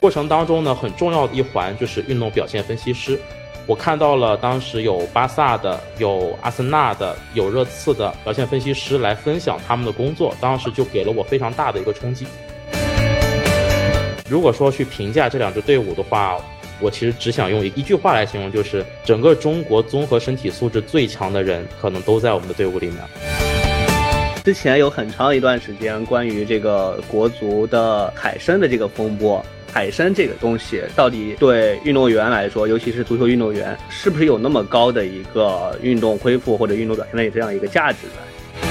过程当中呢，很重要的一环就是运动表现分析师。我看到了当时有巴萨的、有阿森纳的、有热刺的表现分析师来分享他们的工作，当时就给了我非常大的一个冲击。如果说去评价这两支队伍的话，我其实只想用一句话来形容，就是整个中国综合身体素质最强的人，可能都在我们的队伍里面。之前有很长一段时间，关于这个国足的海参的这个风波。海参这个东西到底对运动员来说，尤其是足球运动员，是不是有那么高的一个运动恢复或者运动表现的这样一个价值呢？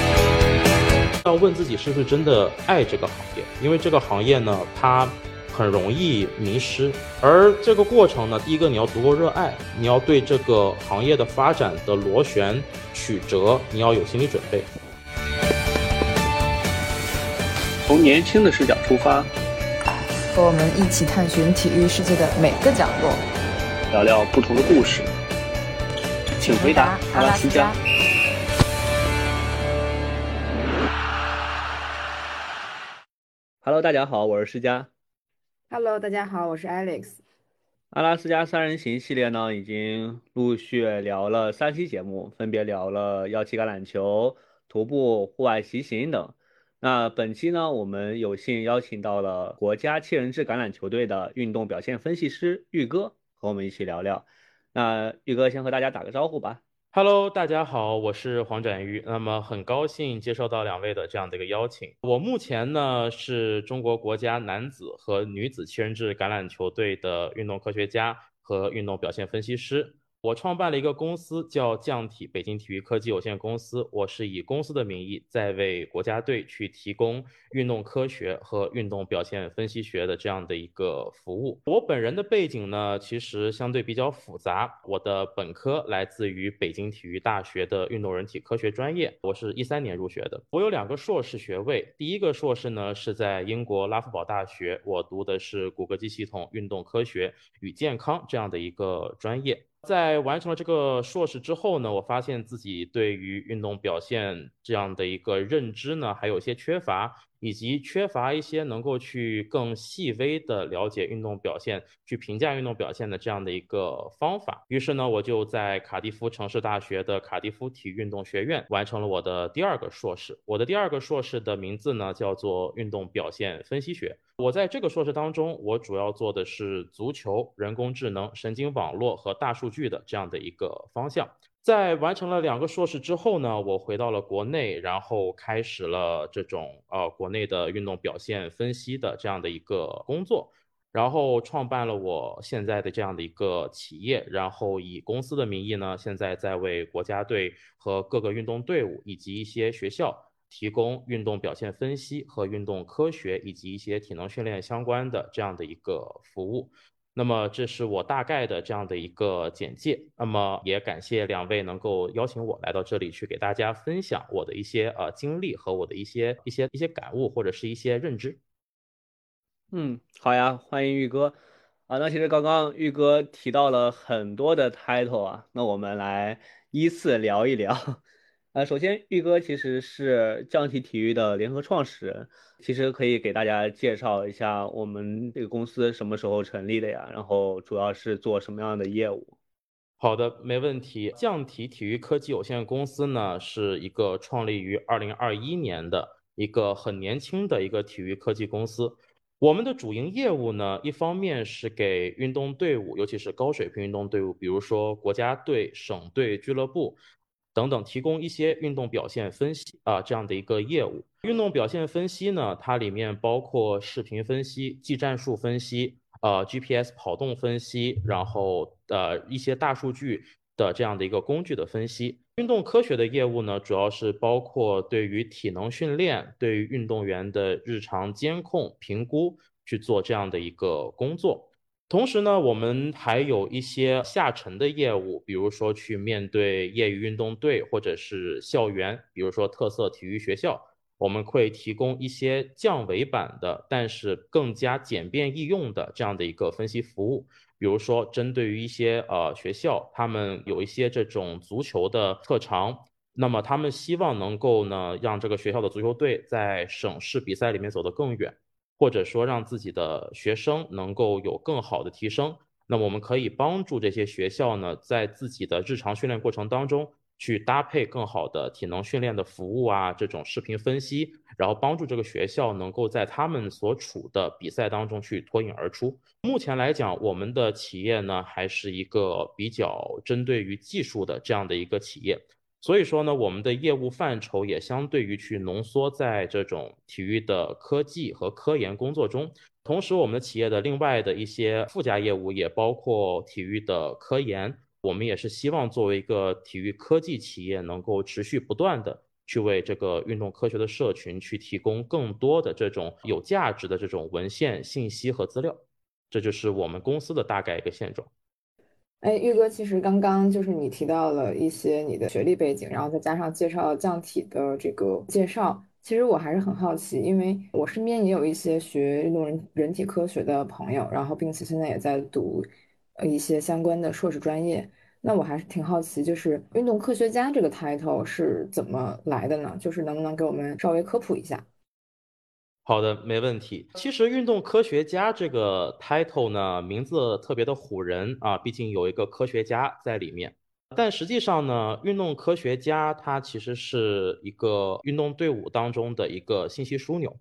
要问自己是不是真的爱这个行业，因为这个行业呢，它很容易迷失。而这个过程呢，第一个你要足够热爱，你要对这个行业的发展的螺旋曲折，你要有心理准备。从年轻的视角出发。和我们一起探寻体育世界的每个角落，聊聊不同的故事。请回答阿拉斯加。Hello，大家好，我是施佳。Hello，大家好，我是 Alex。阿拉斯加三人行系列呢，已经陆续聊了三期节目，分别聊了腰旗橄榄球、徒步、户外骑行等。那本期呢，我们有幸邀请到了国家七人制橄榄球队的运动表现分析师玉哥，和我们一起聊聊。那玉哥先和大家打个招呼吧。Hello，大家好，我是黄展玉。那么很高兴接受到两位的这样的一个邀请。我目前呢是中国国家男子和女子七人制橄榄球队的运动科学家和运动表现分析师。我创办了一个公司，叫匠体北京体育科技有限公司。我是以公司的名义在为国家队去提供运动科学和运动表现分析学的这样的一个服务。我本人的背景呢，其实相对比较复杂。我的本科来自于北京体育大学的运动人体科学专业，我是一三年入学的。我有两个硕士学位，第一个硕士呢是在英国拉夫堡大学，我读的是骨骼肌系统运动科学与健康这样的一个专业。在完成了这个硕士之后呢，我发现自己对于运动表现这样的一个认知呢，还有一些缺乏。以及缺乏一些能够去更细微的了解运动表现、去评价运动表现的这样的一个方法。于是呢，我就在卡迪夫城市大学的卡迪夫体育运动学院完成了我的第二个硕士。我的第二个硕士的名字呢叫做运动表现分析学。我在这个硕士当中，我主要做的是足球、人工智能、神经网络和大数据的这样的一个方向。在完成了两个硕士之后呢，我回到了国内，然后开始了这种呃国内的运动表现分析的这样的一个工作，然后创办了我现在的这样的一个企业，然后以公司的名义呢，现在在为国家队和各个运动队伍以及一些学校提供运动表现分析和运动科学以及一些体能训练相关的这样的一个服务。那么这是我大概的这样的一个简介。那么也感谢两位能够邀请我来到这里去给大家分享我的一些呃经历和我的一些一些一些感悟或者是一些认知。嗯，好呀，欢迎玉哥。啊，那其实刚刚玉哥提到了很多的 title 啊，那我们来依次聊一聊。呃，首先，玉哥其实是匠体体育的联合创始人，其实可以给大家介绍一下我们这个公司什么时候成立的呀？然后主要是做什么样的业务？好的，没问题。匠体体育科技有限公司呢，是一个创立于二零二一年的一个很年轻的一个体育科技公司。我们的主营业务呢，一方面是给运动队伍，尤其是高水平运动队伍，比如说国家队、省队、俱乐部。等等，提供一些运动表现分析啊，这样的一个业务。运动表现分析呢，它里面包括视频分析、技战术分析、呃 GPS 跑动分析，然后呃一些大数据的这样的一个工具的分析。运动科学的业务呢，主要是包括对于体能训练、对于运动员的日常监控、评估去做这样的一个工作。同时呢，我们还有一些下沉的业务，比如说去面对业余运动队或者是校园，比如说特色体育学校，我们会提供一些降维版的，但是更加简便易用的这样的一个分析服务。比如说，针对于一些呃学校，他们有一些这种足球的特长，那么他们希望能够呢让这个学校的足球队在省市比赛里面走得更远。或者说让自己的学生能够有更好的提升。那么我们可以帮助这些学校呢，在自己的日常训练过程当中，去搭配更好的体能训练的服务啊，这种视频分析，然后帮助这个学校能够在他们所处的比赛当中去脱颖而出。目前来讲，我们的企业呢，还是一个比较针对于技术的这样的一个企业，所以说呢，我们的业务范畴也相对于去浓缩在这种体育的科技和科研工作中。同时，我们的企业的另外的一些附加业务也包括体育的科研。我们也是希望作为一个体育科技企业，能够持续不断的去为这个运动科学的社群去提供更多的这种有价值的这种文献信息和资料。这就是我们公司的大概一个现状。哎，玉哥，其实刚刚就是你提到了一些你的学历背景，然后再加上介绍降体的这个介绍。其实我还是很好奇，因为我身边也有一些学运动人人体科学的朋友，然后并且现在也在读呃一些相关的硕士专业。那我还是挺好奇，就是运动科学家这个 title 是怎么来的呢？就是能不能给我们稍微科普一下？好的，没问题。其实运动科学家这个 title 呢，名字特别的唬人啊，毕竟有一个科学家在里面。但实际上呢，运动科学家他其实是一个运动队伍当中的一个信息枢纽。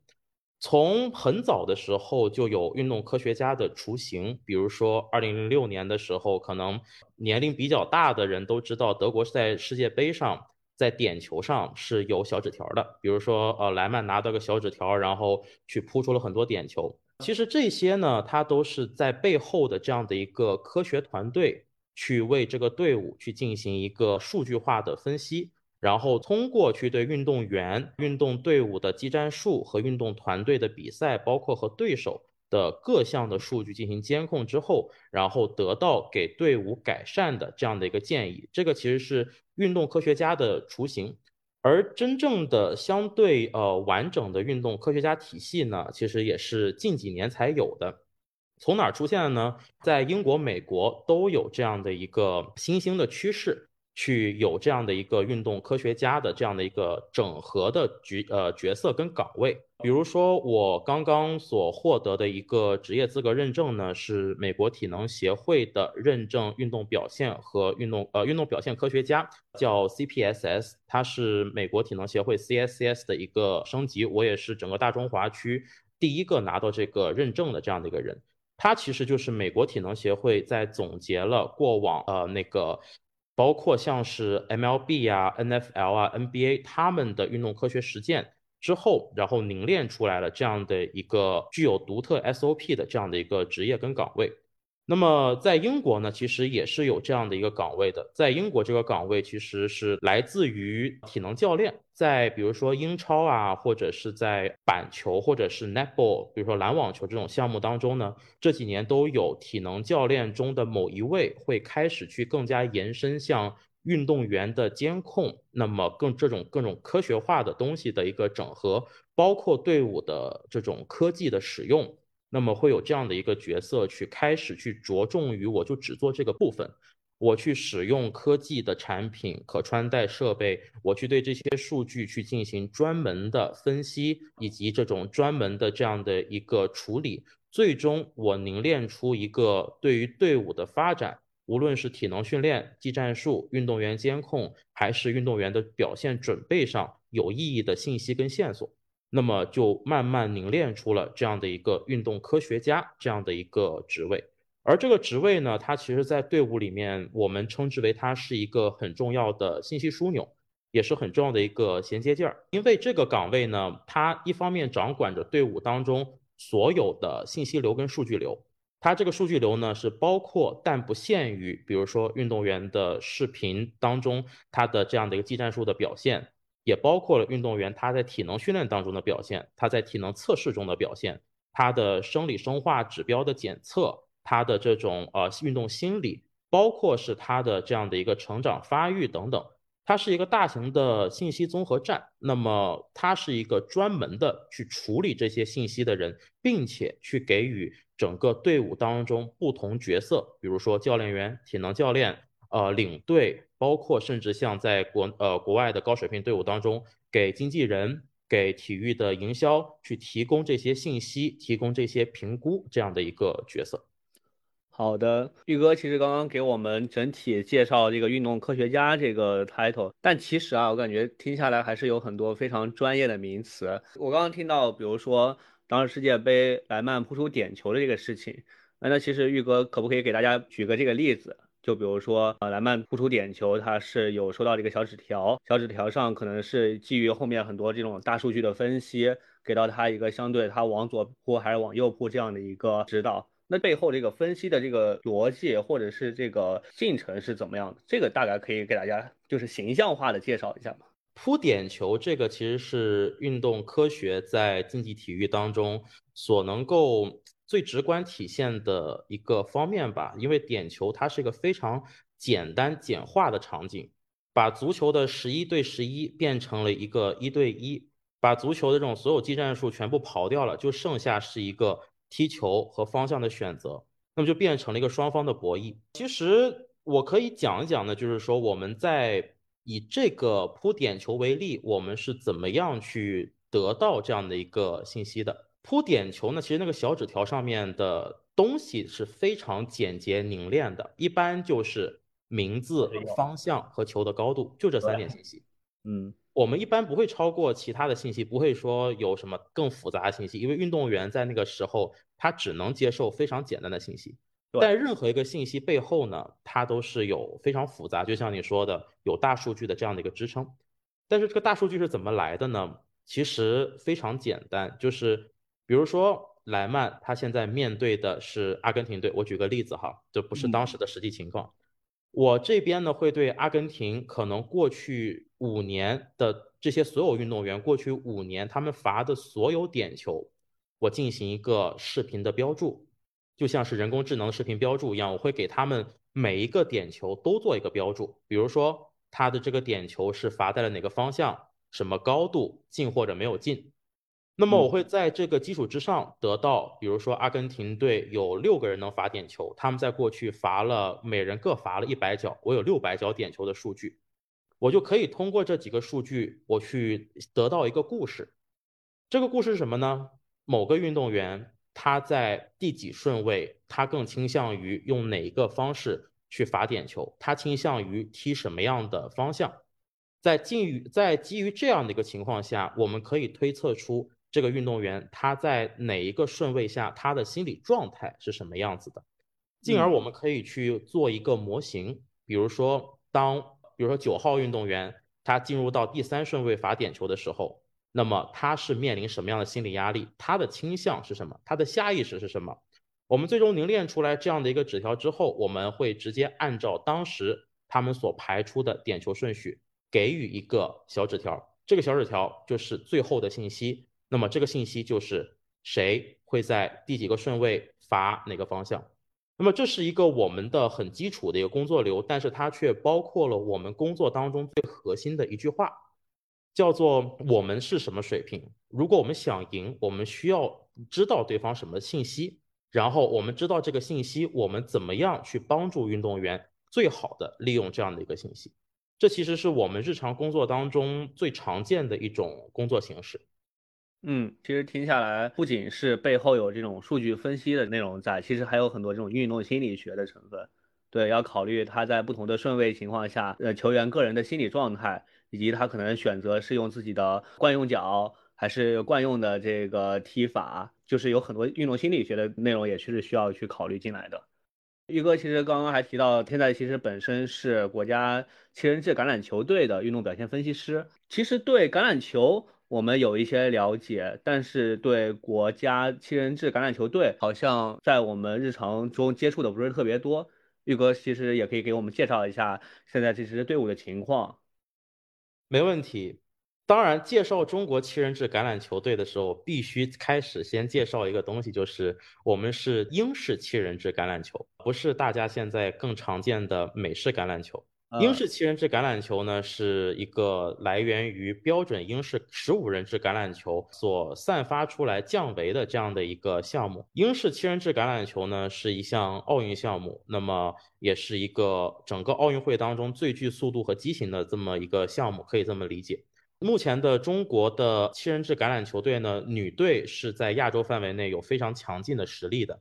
从很早的时候就有运动科学家的雏形，比如说二零零六年的时候，可能年龄比较大的人都知道，德国是在世界杯上在点球上是有小纸条的，比如说呃莱曼拿到个小纸条，然后去扑出了很多点球。其实这些呢，它都是在背后的这样的一个科学团队。去为这个队伍去进行一个数据化的分析，然后通过去对运动员、运动队伍的技战术和运动团队的比赛，包括和对手的各项的数据进行监控之后，然后得到给队伍改善的这样的一个建议。这个其实是运动科学家的雏形，而真正的相对呃完整的运动科学家体系呢，其实也是近几年才有的。从哪儿出现的呢？在英国、美国都有这样的一个新兴的趋势，去有这样的一个运动科学家的这样的一个整合的角呃角色跟岗位。比如说，我刚刚所获得的一个职业资格认证呢，是美国体能协会的认证运动表现和运动呃运动表现科学家，叫 CPSS，它是美国体能协会 CSCS 的一个升级。我也是整个大中华区第一个拿到这个认证的这样的一个人。它其实就是美国体能协会在总结了过往呃那个，包括像是 MLB 啊、NFL 啊、NBA 他们的运动科学实践之后，然后凝练出来了这样的一个具有独特 SOP 的这样的一个职业跟岗位。那么在英国呢，其实也是有这样的一个岗位的。在英国这个岗位其实是来自于体能教练，在比如说英超啊，或者是在板球或者是 netball，比如说篮网球这种项目当中呢，这几年都有体能教练中的某一位会开始去更加延伸向运动员的监控，那么更这种各种科学化的东西的一个整合，包括队伍的这种科技的使用。那么会有这样的一个角色去开始去着重于，我就只做这个部分，我去使用科技的产品、可穿戴设备，我去对这些数据去进行专门的分析，以及这种专门的这样的一个处理，最终我凝练出一个对于队伍的发展，无论是体能训练、技战术、运动员监控，还是运动员的表现准备上有意义的信息跟线索。那么就慢慢凝练出了这样的一个运动科学家这样的一个职位，而这个职位呢，它其实在队伍里面，我们称之为它是一个很重要的信息枢纽，也是很重要的一个衔接件儿。因为这个岗位呢，它一方面掌管着队伍当中所有的信息流跟数据流，它这个数据流呢是包括但不限于，比如说运动员的视频当中他的这样的一个技战术的表现。也包括了运动员他在体能训练当中的表现，他在体能测试中的表现，他的生理生化指标的检测，他的这种呃运动心理，包括是他的这样的一个成长发育等等，它是一个大型的信息综合站。那么它是一个专门的去处理这些信息的人，并且去给予整个队伍当中不同角色，比如说教练员、体能教练。呃，领队包括甚至像在国呃国外的高水平队伍当中，给经纪人给体育的营销去提供这些信息、提供这些评估这样的一个角色。好的，玉哥其实刚刚给我们整体介绍这个运动科学家这个 title，但其实啊，我感觉听下来还是有很多非常专业的名词。我刚刚听到，比如说当时世界杯莱曼扑出点球的这个事情，那那其实玉哥可不可以给大家举个这个例子？就比如说呃莱曼扑出点球，他是有收到这个小纸条，小纸条上可能是基于后面很多这种大数据的分析，给到他一个相对他往左扑还是往右扑这样的一个指导。那背后这个分析的这个逻辑或者是这个进程是怎么样的？这个大概可以给大家就是形象化的介绍一下吗？扑点球这个其实是运动科学在竞技体育当中所能够最直观体现的一个方面吧。因为点球它是一个非常简单简化的场景，把足球的十一对十一变成了一个一对一，把足球的这种所有技战术全部刨掉了，就剩下是一个。踢球和方向的选择，那么就变成了一个双方的博弈。其实我可以讲一讲呢，就是说我们在以这个扑点球为例，我们是怎么样去得到这样的一个信息的？扑点球呢，其实那个小纸条上面的东西是非常简洁凝练的，一般就是名字、方向和球的高度，就这三点信息。嗯。我们一般不会超过其他的信息，不会说有什么更复杂的信息，因为运动员在那个时候他只能接受非常简单的信息。但任何一个信息背后呢，它都是有非常复杂，就像你说的，有大数据的这样的一个支撑。但是这个大数据是怎么来的呢？其实非常简单，就是比如说莱曼他现在面对的是阿根廷队，我举个例子哈，这不是当时的实际情况。我这边呢会对阿根廷可能过去五年的这些所有运动员，过去五年他们罚的所有点球，我进行一个视频的标注，就像是人工智能视频标注一样，我会给他们每一个点球都做一个标注，比如说他的这个点球是罚在了哪个方向，什么高度，进或者没有进。那么我会在这个基础之上得到，比如说阿根廷队有六个人能罚点球，他们在过去罚了每人各罚了一百脚，我有六百脚点球的数据，我就可以通过这几个数据，我去得到一个故事。这个故事是什么呢？某个运动员他在第几顺位，他更倾向于用哪一个方式去罚点球，他倾向于踢什么样的方向？在基于在基于这样的一个情况下，我们可以推测出。这个运动员他在哪一个顺位下，他的心理状态是什么样子的？进而我们可以去做一个模型，比如说当比如说九号运动员他进入到第三顺位罚点球的时候，那么他是面临什么样的心理压力？他的倾向是什么？他的下意识是什么？我们最终凝练出来这样的一个纸条之后，我们会直接按照当时他们所排出的点球顺序给予一个小纸条，这个小纸条就是最后的信息。那么这个信息就是谁会在第几个顺位罚哪个方向？那么这是一个我们的很基础的一个工作流，但是它却包括了我们工作当中最核心的一句话，叫做“我们是什么水平”。如果我们想赢，我们需要知道对方什么信息，然后我们知道这个信息，我们怎么样去帮助运动员最好的利用这样的一个信息？这其实是我们日常工作当中最常见的一种工作形式。嗯，其实听下来，不仅是背后有这种数据分析的内容在，其实还有很多这种运动心理学的成分。对，要考虑他在不同的顺位情况下，呃，球员个人的心理状态，以及他可能选择是用自己的惯用脚，还是惯用的这个踢法，就是有很多运动心理学的内容也是需要去考虑进来的。玉哥其实刚刚还提到，现在其实本身是国家七人制橄榄球队的运动表现分析师，其实对橄榄球。我们有一些了解，但是对国家七人制橄榄球队，好像在我们日常中接触的不是特别多。玉哥其实也可以给我们介绍一下现在这支队伍的情况。没问题。当然，介绍中国七人制橄榄球队的时候，必须开始先介绍一个东西，就是我们是英式七人制橄榄球，不是大家现在更常见的美式橄榄球。英式七人制橄榄球呢，是一个来源于标准英式十五人制橄榄球所散发出来降维的这样的一个项目。英式七人制橄榄球呢，是一项奥运项目，那么也是一个整个奥运会当中最具速度和激情的这么一个项目，可以这么理解。目前的中国的七人制橄榄球队呢，女队是在亚洲范围内有非常强劲的实力的。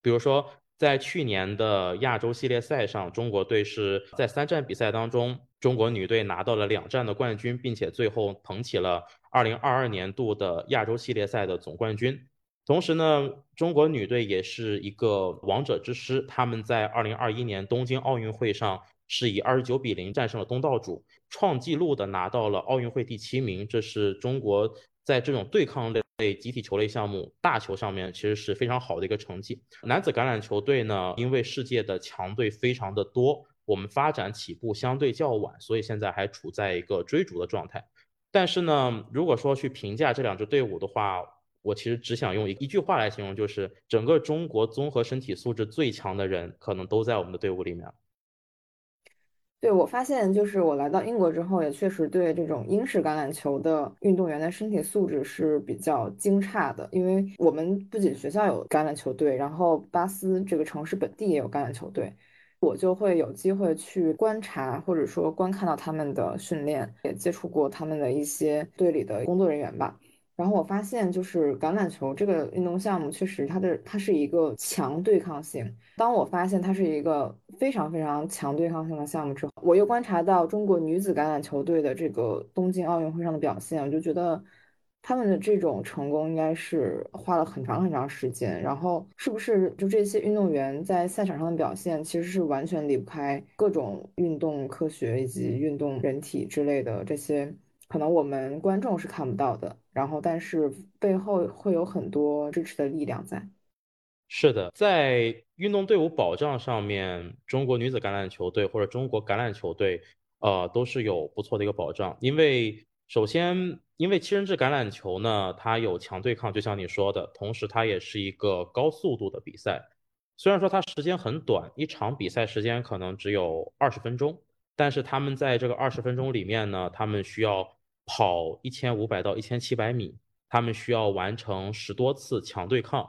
比如说，在去年的亚洲系列赛上，中国队是在三站比赛当中，中国女队拿到了两站的冠军，并且最后捧起了2022年度的亚洲系列赛的总冠军。同时呢，中国女队也是一个王者之师，他们在2021年东京奥运会上是以29比0战胜了东道主，创纪录的拿到了奥运会第七名。这是中国在这种对抗类集体球类项目大球上面其实是非常好的一个成绩。男子橄榄球队呢，因为世界的强队非常的多，我们发展起步相对较晚，所以现在还处在一个追逐的状态。但是呢，如果说去评价这两支队伍的话，我其实只想用一一句话来形容，就是整个中国综合身体素质最强的人，可能都在我们的队伍里面。对我发现，就是我来到英国之后，也确实对这种英式橄榄球的运动员的身体素质是比较惊诧的。因为我们不仅学校有橄榄球队，然后巴斯这个城市本地也有橄榄球队，我就会有机会去观察或者说观看到他们的训练，也接触过他们的一些队里的工作人员吧。然后我发现，就是橄榄球这个运动项目，确实它的它是一个强对抗性。当我发现它是一个非常非常强对抗性的项目之后，我又观察到中国女子橄榄球队的这个东京奥运会上的表现，我就觉得他们的这种成功应该是花了很长很长时间。然后是不是就这些运动员在赛场上的表现，其实是完全离不开各种运动科学以及运动人体之类的这些。可能我们观众是看不到的，然后但是背后会有很多支持的力量在。是的，在运动队伍保障上面，中国女子橄榄球队或者中国橄榄球队，呃，都是有不错的一个保障。因为首先，因为七人制橄榄球呢，它有强对抗，就像你说的，同时它也是一个高速度的比赛。虽然说它时间很短，一场比赛时间可能只有二十分钟，但是他们在这个二十分钟里面呢，他们需要。跑一千五百到一千七百米，他们需要完成十多次强对抗，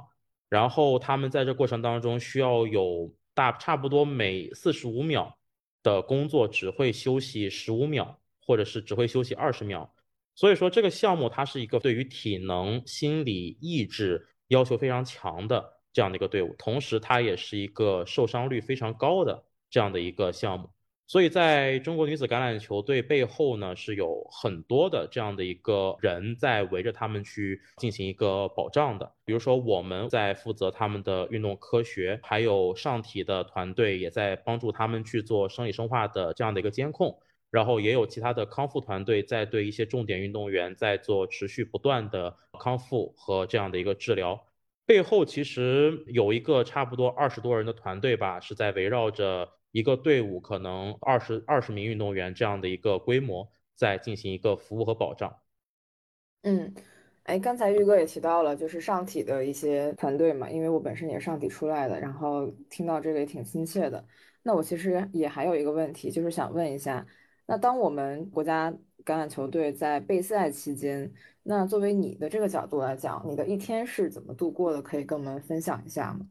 然后他们在这过程当中需要有大差不多每四十五秒的工作只会休息十五秒，或者是只会休息二十秒。所以说这个项目它是一个对于体能、心理、意志要求非常强的这样的一个队伍，同时它也是一个受伤率非常高的这样的一个项目。所以，在中国女子橄榄球队背后呢，是有很多的这样的一个人在围着他们去进行一个保障的。比如说，我们在负责他们的运动科学，还有上体的团队也在帮助他们去做生理生化的这样的一个监控，然后也有其他的康复团队在对一些重点运动员在做持续不断的康复和这样的一个治疗。背后其实有一个差不多二十多人的团队吧，是在围绕着。一个队伍可能二十二十名运动员这样的一个规模，在进行一个服务和保障。嗯，哎，刚才玉哥也提到了，就是上体的一些团队嘛，因为我本身也是上体出来的，然后听到这个也挺亲切的。那我其实也还有一个问题，就是想问一下，那当我们国家橄榄球队在备赛期间，那作为你的这个角度来讲，你的一天是怎么度过的？可以跟我们分享一下吗？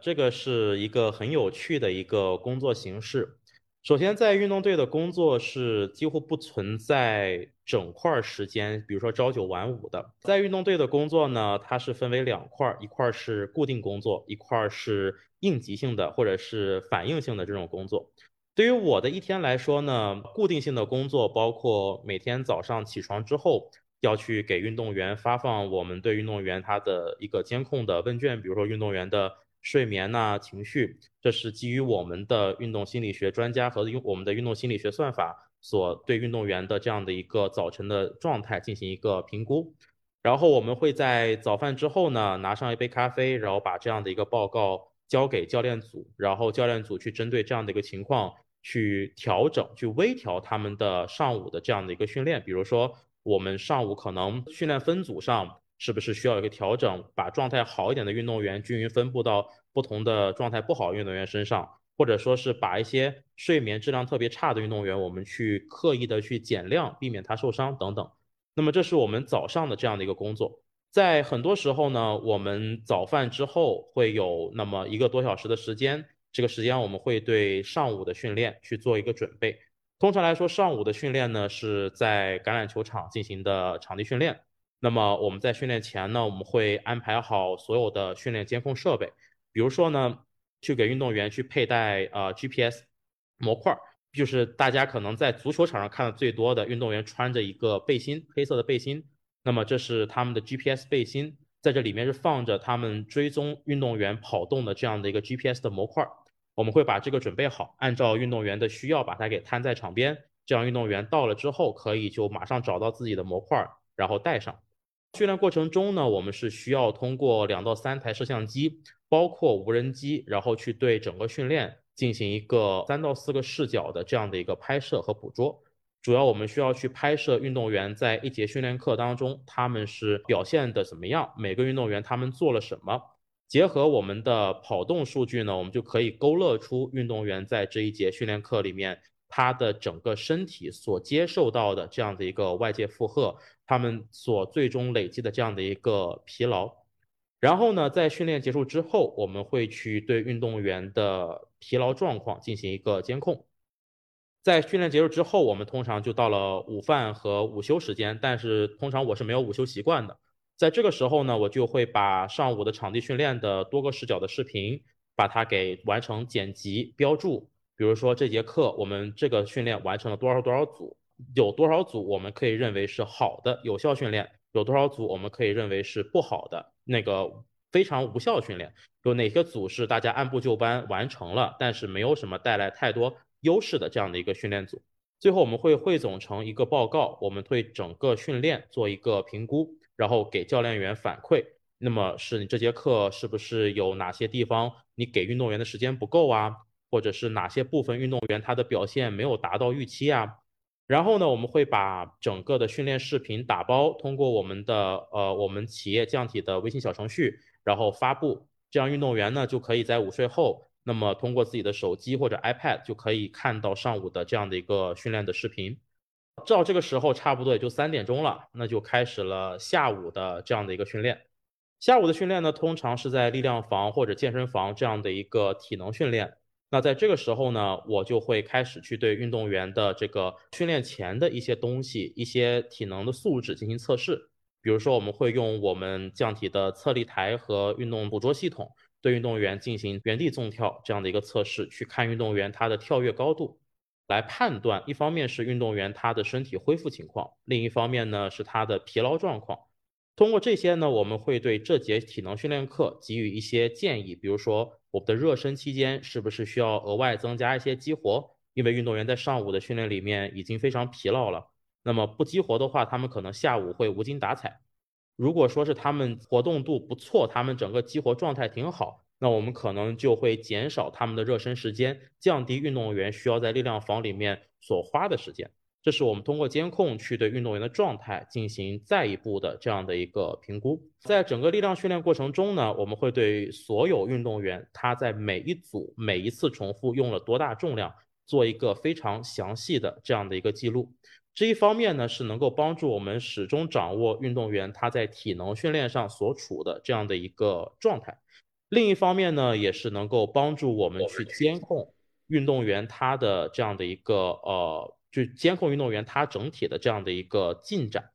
这个是一个很有趣的一个工作形式。首先，在运动队的工作是几乎不存在整块时间，比如说朝九晚五的。在运动队的工作呢，它是分为两块，一块是固定工作，一块是应急性的或者是反应性的这种工作。对于我的一天来说呢，固定性的工作包括每天早上起床之后要去给运动员发放我们对运动员他的一个监控的问卷，比如说运动员的。睡眠呐，情绪，这是基于我们的运动心理学专家和用我们的运动心理学算法所对运动员的这样的一个早晨的状态进行一个评估。然后我们会在早饭之后呢，拿上一杯咖啡，然后把这样的一个报告交给教练组，然后教练组去针对这样的一个情况去调整，去微调他们的上午的这样的一个训练。比如说，我们上午可能训练分组上。是不是需要一个调整，把状态好一点的运动员均匀分布到不同的状态不好运动员身上，或者说是把一些睡眠质量特别差的运动员，我们去刻意的去减量，避免他受伤等等。那么这是我们早上的这样的一个工作。在很多时候呢，我们早饭之后会有那么一个多小时的时间，这个时间我们会对上午的训练去做一个准备。通常来说，上午的训练呢是在橄榄球场进行的场地训练。那么我们在训练前呢，我们会安排好所有的训练监控设备，比如说呢，去给运动员去佩戴呃 GPS 模块，就是大家可能在足球场上看的最多的运动员穿着一个背心，黑色的背心，那么这是他们的 GPS 背心，在这里面是放着他们追踪运动员跑动的这样的一个 GPS 的模块。我们会把这个准备好，按照运动员的需要把它给摊在场边，这样运动员到了之后可以就马上找到自己的模块，然后带上。训练过程中呢，我们是需要通过两到三台摄像机，包括无人机，然后去对整个训练进行一个三到四个视角的这样的一个拍摄和捕捉。主要我们需要去拍摄运动员在一节训练课当中他们是表现的怎么样，每个运动员他们做了什么。结合我们的跑动数据呢，我们就可以勾勒出运动员在这一节训练课里面，他的整个身体所接受到的这样的一个外界负荷，他们所最终累积的这样的一个疲劳。然后呢，在训练结束之后，我们会去对运动员的疲劳状况进行一个监控。在训练结束之后，我们通常就到了午饭和午休时间，但是通常我是没有午休习惯的。在这个时候呢，我就会把上午的场地训练的多个视角的视频，把它给完成剪辑标注。比如说这节课我们这个训练完成了多少多少组，有多少组我们可以认为是好的有效训练，有多少组我们可以认为是不好的那个非常无效训练，有哪个组是大家按部就班完成了，但是没有什么带来太多优势的这样的一个训练组。最后我们会汇总成一个报告，我们对整个训练做一个评估。然后给教练员反馈，那么是你这节课是不是有哪些地方你给运动员的时间不够啊？或者是哪些部分运动员他的表现没有达到预期啊？然后呢，我们会把整个的训练视频打包，通过我们的呃我们企业降体的微信小程序，然后发布，这样运动员呢就可以在午睡后，那么通过自己的手机或者 iPad 就可以看到上午的这样的一个训练的视频。照这个时候差不多也就三点钟了，那就开始了下午的这样的一个训练。下午的训练呢，通常是在力量房或者健身房这样的一个体能训练。那在这个时候呢，我就会开始去对运动员的这个训练前的一些东西、一些体能的素质进行测试。比如说，我们会用我们降体的测力台和运动捕捉系统，对运动员进行原地纵跳这样的一个测试，去看运动员他的跳跃高度。来判断，一方面是运动员他的身体恢复情况，另一方面呢是他的疲劳状况。通过这些呢，我们会对这节体能训练课给予一些建议，比如说我们的热身期间是不是需要额外增加一些激活，因为运动员在上午的训练里面已经非常疲劳了。那么不激活的话，他们可能下午会无精打采。如果说是他们活动度不错，他们整个激活状态挺好。那我们可能就会减少他们的热身时间，降低运动员需要在力量房里面所花的时间。这是我们通过监控去对运动员的状态进行再一步的这样的一个评估。在整个力量训练过程中呢，我们会对所有运动员他在每一组每一次重复用了多大重量做一个非常详细的这样的一个记录。这一方面呢是能够帮助我们始终掌握运动员他在体能训练上所处的这样的一个状态。另一方面呢，也是能够帮助我们去监控运动员他的这样的一个呃，就监控运动员他整体的这样的一个进展，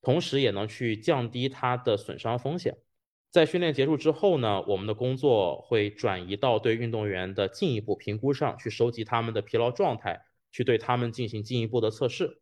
同时也能去降低他的损伤风险。在训练结束之后呢，我们的工作会转移到对运动员的进一步评估上去，收集他们的疲劳状态，去对他们进行进一步的测试。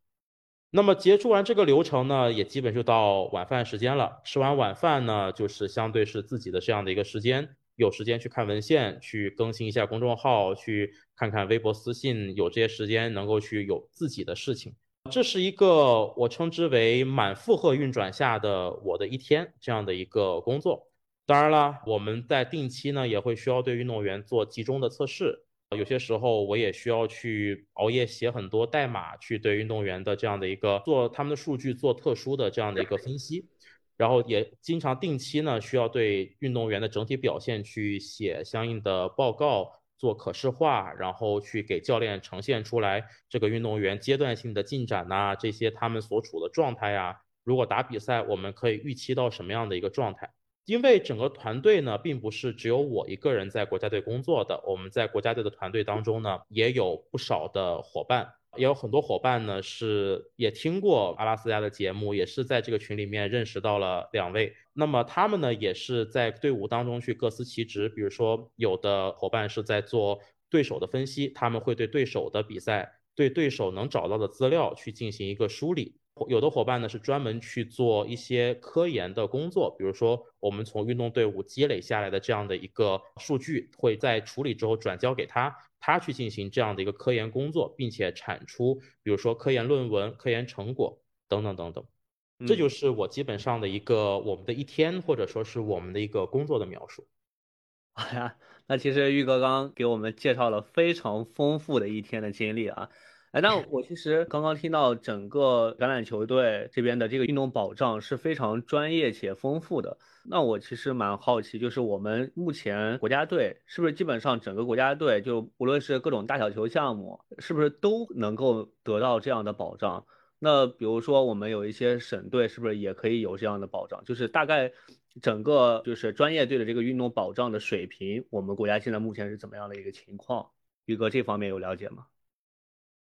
那么结束完这个流程呢，也基本就到晚饭时间了。吃完晚饭呢，就是相对是自己的这样的一个时间，有时间去看文献，去更新一下公众号，去看看微博私信，有这些时间能够去有自己的事情。这是一个我称之为满负荷运转下的我的一天这样的一个工作。当然了，我们在定期呢也会需要对运动员做集中的测试。有些时候我也需要去熬夜写很多代码，去对运动员的这样的一个做他们的数据做特殊的这样的一个分析，然后也经常定期呢需要对运动员的整体表现去写相应的报告，做可视化，然后去给教练呈现出来这个运动员阶段性的进展呐，这些他们所处的状态呀，如果打比赛我们可以预期到什么样的一个状态。因为整个团队呢，并不是只有我一个人在国家队工作的，我们在国家队的团队当中呢，也有不少的伙伴，也有很多伙伴呢是也听过阿拉斯加的节目，也是在这个群里面认识到了两位。那么他们呢，也是在队伍当中去各司其职，比如说有的伙伴是在做对手的分析，他们会对对手的比赛、对对手能找到的资料去进行一个梳理。有的伙伴呢是专门去做一些科研的工作，比如说我们从运动队伍积累下来的这样的一个数据，会在处理之后转交给他，他去进行这样的一个科研工作，并且产出，比如说科研论文、科研成果等等等等。这就是我基本上的一个我们的一天，或者说是我们的一个工作的描述。哎呀，那其实玉哥刚给我们介绍了非常丰富的一天的经历啊。哎，那我其实刚刚听到整个橄榄球队这边的这个运动保障是非常专业且丰富的。那我其实蛮好奇，就是我们目前国家队是不是基本上整个国家队就无论是各种大小球项目，是不是都能够得到这样的保障？那比如说我们有一些省队，是不是也可以有这样的保障？就是大概整个就是专业队的这个运动保障的水平，我们国家现在目前是怎么样的一个情况？宇哥这方面有了解吗？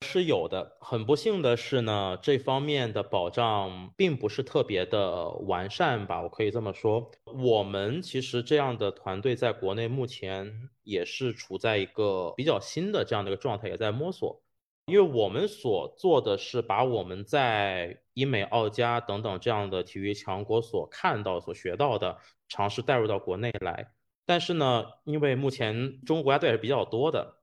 是有的，很不幸的是呢，这方面的保障并不是特别的完善吧，我可以这么说。我们其实这样的团队在国内目前也是处在一个比较新的这样的一个状态，也在摸索。因为我们所做的是把我们在英美澳加等等这样的体育强国所看到、所学到的，尝试带入到国内来。但是呢，因为目前中国国家队是比较多的。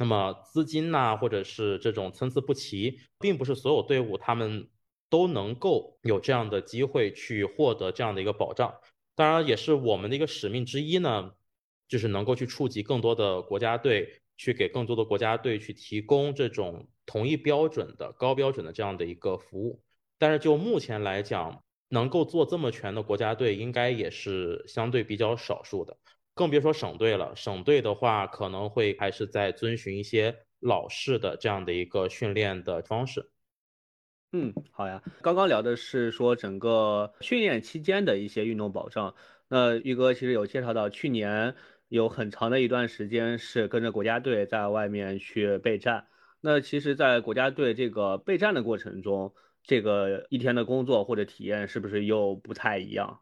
那么资金呐，或者是这种参差不齐，并不是所有队伍他们都能够有这样的机会去获得这样的一个保障。当然，也是我们的一个使命之一呢，就是能够去触及更多的国家队，去给更多的国家队去提供这种同一标准的高标准的这样的一个服务。但是就目前来讲，能够做这么全的国家队，应该也是相对比较少数的。更别说省队了，省队的话可能会还是在遵循一些老式的这样的一个训练的方式。嗯，好呀。刚刚聊的是说整个训练期间的一些运动保障。那玉哥其实有介绍到，去年有很长的一段时间是跟着国家队在外面去备战。那其实，在国家队这个备战的过程中，这个一天的工作或者体验是不是又不太一样？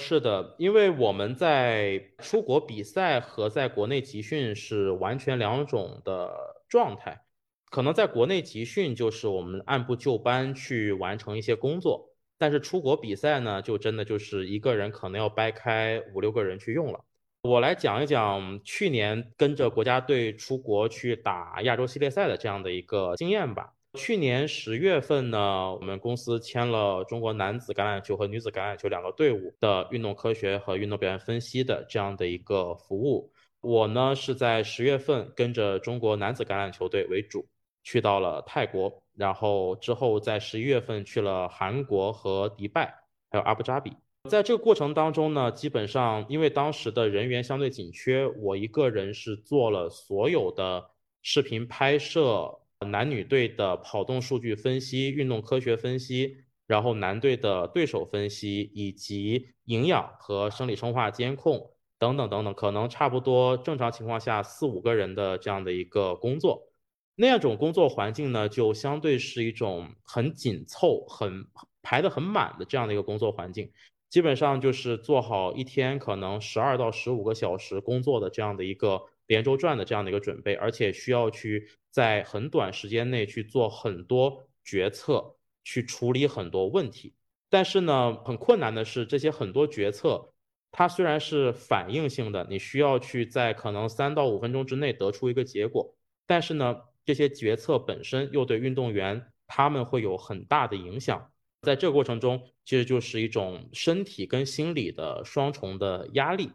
是的，因为我们在出国比赛和在国内集训是完全两种的状态。可能在国内集训就是我们按部就班去完成一些工作，但是出国比赛呢，就真的就是一个人可能要掰开五六个人去用了。我来讲一讲去年跟着国家队出国去打亚洲系列赛的这样的一个经验吧。去年十月份呢，我们公司签了中国男子橄榄球和女子橄榄球两个队伍的运动科学和运动表现分析的这样的一个服务。我呢是在十月份跟着中国男子橄榄球队为主，去到了泰国，然后之后在十一月份去了韩国和迪拜，还有阿布扎比。在这个过程当中呢，基本上因为当时的人员相对紧缺，我一个人是做了所有的视频拍摄。男女队的跑动数据分析、运动科学分析，然后男队的对手分析，以及营养和生理生化监控等等等等，可能差不多正常情况下四五个人的这样的一个工作，那种工作环境呢，就相对是一种很紧凑、很排得很满的这样的一个工作环境，基本上就是做好一天可能十二到十五个小时工作的这样的一个。连轴转的这样的一个准备，而且需要去在很短时间内去做很多决策，去处理很多问题。但是呢，很困难的是，这些很多决策，它虽然是反应性的，你需要去在可能三到五分钟之内得出一个结果，但是呢，这些决策本身又对运动员他们会有很大的影响。在这个过程中，其实就是一种身体跟心理的双重的压力。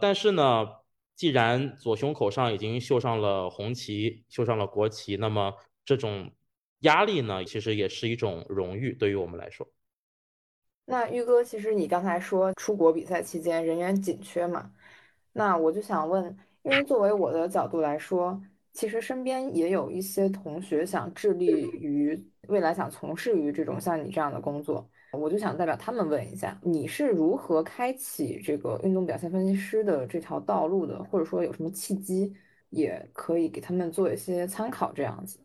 但是呢，既然左胸口上已经绣上了红旗，绣上了国旗，那么这种压力呢，其实也是一种荣誉，对于我们来说。那玉哥，其实你刚才说出国比赛期间人员紧缺嘛，那我就想问，因为作为我的角度来说，其实身边也有一些同学想致力于未来想从事于这种像你这样的工作。我就想代表他们问一下，你是如何开启这个运动表现分析师的这条道路的？或者说有什么契机，也可以给他们做一些参考，这样子。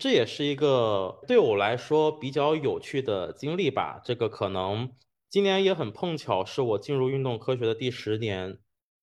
这也是一个对我来说比较有趣的经历吧。这个可能今年也很碰巧，是我进入运动科学的第十年。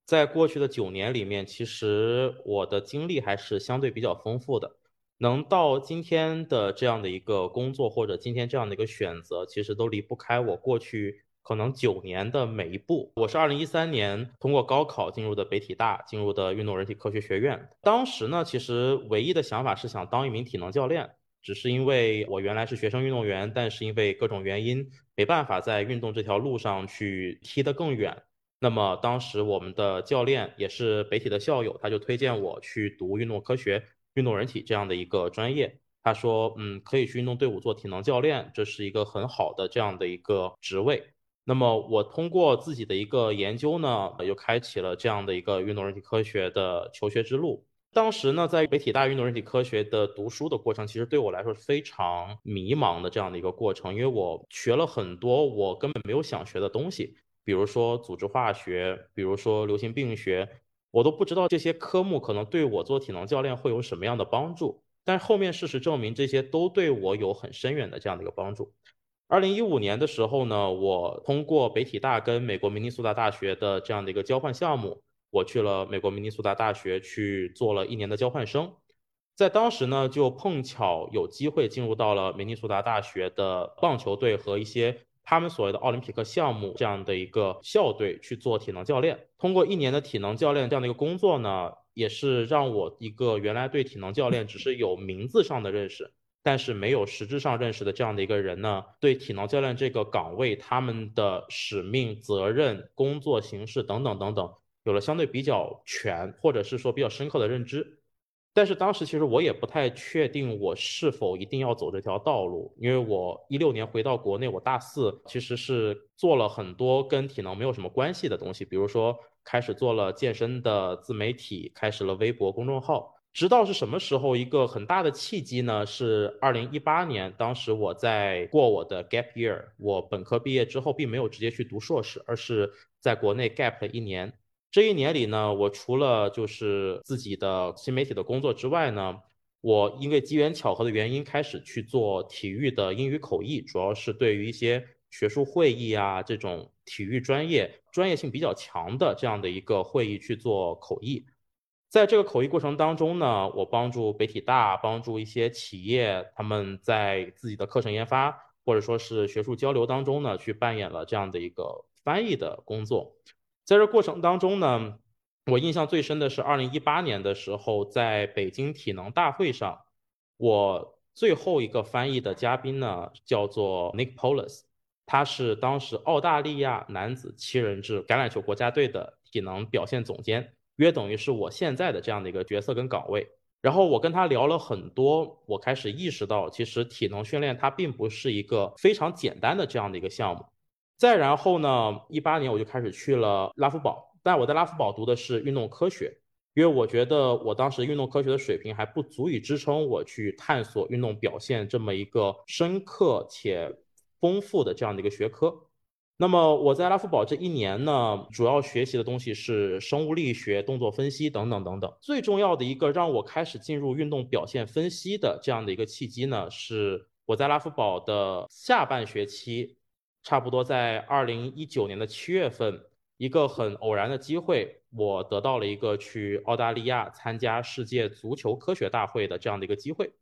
在过去的九年里面，其实我的经历还是相对比较丰富的。能到今天的这样的一个工作，或者今天这样的一个选择，其实都离不开我过去可能九年的每一步。我是二零一三年通过高考进入的北体大，进入的运动人体科学学院。当时呢，其实唯一的想法是想当一名体能教练，只是因为我原来是学生运动员，但是因为各种原因没办法在运动这条路上去踢得更远。那么当时我们的教练也是北体的校友，他就推荐我去读运动科学、运动人体这样的一个专业。他说，嗯，可以去运动队伍做体能教练，这是一个很好的这样的一个职位。那么我通过自己的一个研究呢，又开启了这样的一个运动人体科学的求学之路。当时呢，在北体大运动人体科学的读书的过程，其实对我来说是非常迷茫的这样的一个过程，因为我学了很多我根本没有想学的东西。比如说组织化学，比如说流行病学，我都不知道这些科目可能对我做体能教练会有什么样的帮助。但后面事实证明，这些都对我有很深远的这样的一个帮助。二零一五年的时候呢，我通过北体大跟美国明尼苏达大学的这样的一个交换项目，我去了美国明尼苏达大学去做了一年的交换生。在当时呢，就碰巧有机会进入到了明尼苏达大学的棒球队和一些。他们所谓的奥林匹克项目这样的一个校队去做体能教练，通过一年的体能教练这样的一个工作呢，也是让我一个原来对体能教练只是有名字上的认识，但是没有实质上认识的这样的一个人呢，对体能教练这个岗位他们的使命、责任、工作形式等等等等，有了相对比较全或者是说比较深刻的认知。但是当时其实我也不太确定我是否一定要走这条道路，因为我一六年回到国内，我大四其实是做了很多跟体能没有什么关系的东西，比如说开始做了健身的自媒体，开始了微博公众号。直到是什么时候一个很大的契机呢？是二零一八年，当时我在过我的 gap year，我本科毕业之后并没有直接去读硕士，而是在国内 gap 了一年。这一年里呢，我除了就是自己的新媒体的工作之外呢，我因为机缘巧合的原因开始去做体育的英语口译，主要是对于一些学术会议啊这种体育专业专业性比较强的这样的一个会议去做口译。在这个口译过程当中呢，我帮助北体大，帮助一些企业，他们在自己的课程研发或者说是学术交流当中呢，去扮演了这样的一个翻译的工作。在这过程当中呢，我印象最深的是二零一八年的时候，在北京体能大会上，我最后一个翻译的嘉宾呢叫做 Nick Polis，他是当时澳大利亚男子七人制橄榄球国家队的体能表现总监，约等于是我现在的这样的一个角色跟岗位。然后我跟他聊了很多，我开始意识到，其实体能训练它并不是一个非常简单的这样的一个项目。再然后呢，一八年我就开始去了拉夫堡，但我在拉夫堡读的是运动科学，因为我觉得我当时运动科学的水平还不足以支撑我去探索运动表现这么一个深刻且丰富的这样的一个学科。那么我在拉夫堡这一年呢，主要学习的东西是生物力学、动作分析等等等等。最重要的一个让我开始进入运动表现分析的这样的一个契机呢，是我在拉夫堡的下半学期。差不多在二零一九年的七月份，一个很偶然的机会，我得到了一个去澳大利亚参加世界足球科学大会的这样的一个机会。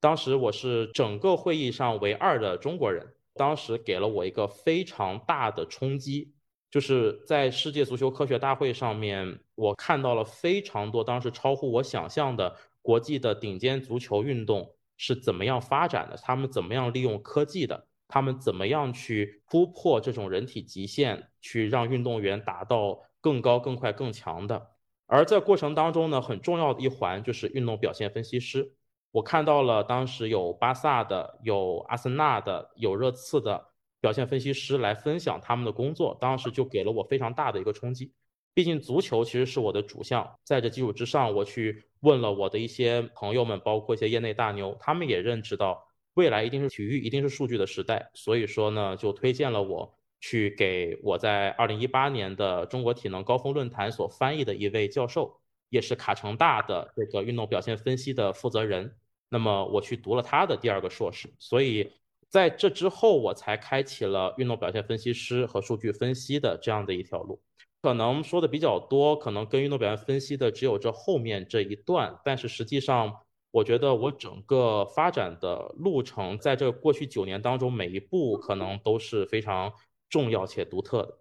当时我是整个会议上唯二的中国人，当时给了我一个非常大的冲击，就是在世界足球科学大会上面，我看到了非常多当时超乎我想象的国际的顶尖足球运动是怎么样发展的，他们怎么样利用科技的。他们怎么样去突破这种人体极限，去让运动员达到更高、更快、更强的？而在过程当中呢，很重要的一环就是运动表现分析师。我看到了当时有巴萨的、有阿森纳的、有热刺的表现分析师来分享他们的工作，当时就给了我非常大的一个冲击。毕竟足球其实是我的主项，在这基础之上，我去问了我的一些朋友们，包括一些业内大牛，他们也认知到。未来一定是体育，一定是数据的时代，所以说呢，就推荐了我去给我在二零一八年的中国体能高峰论坛所翻译的一位教授，也是卡城大的这个运动表现分析的负责人。那么我去读了他的第二个硕士，所以在这之后，我才开启了运动表现分析师和数据分析的这样的一条路。可能说的比较多，可能跟运动表现分析的只有这后面这一段，但是实际上。我觉得我整个发展的路程，在这过去九年当中，每一步可能都是非常重要且独特的。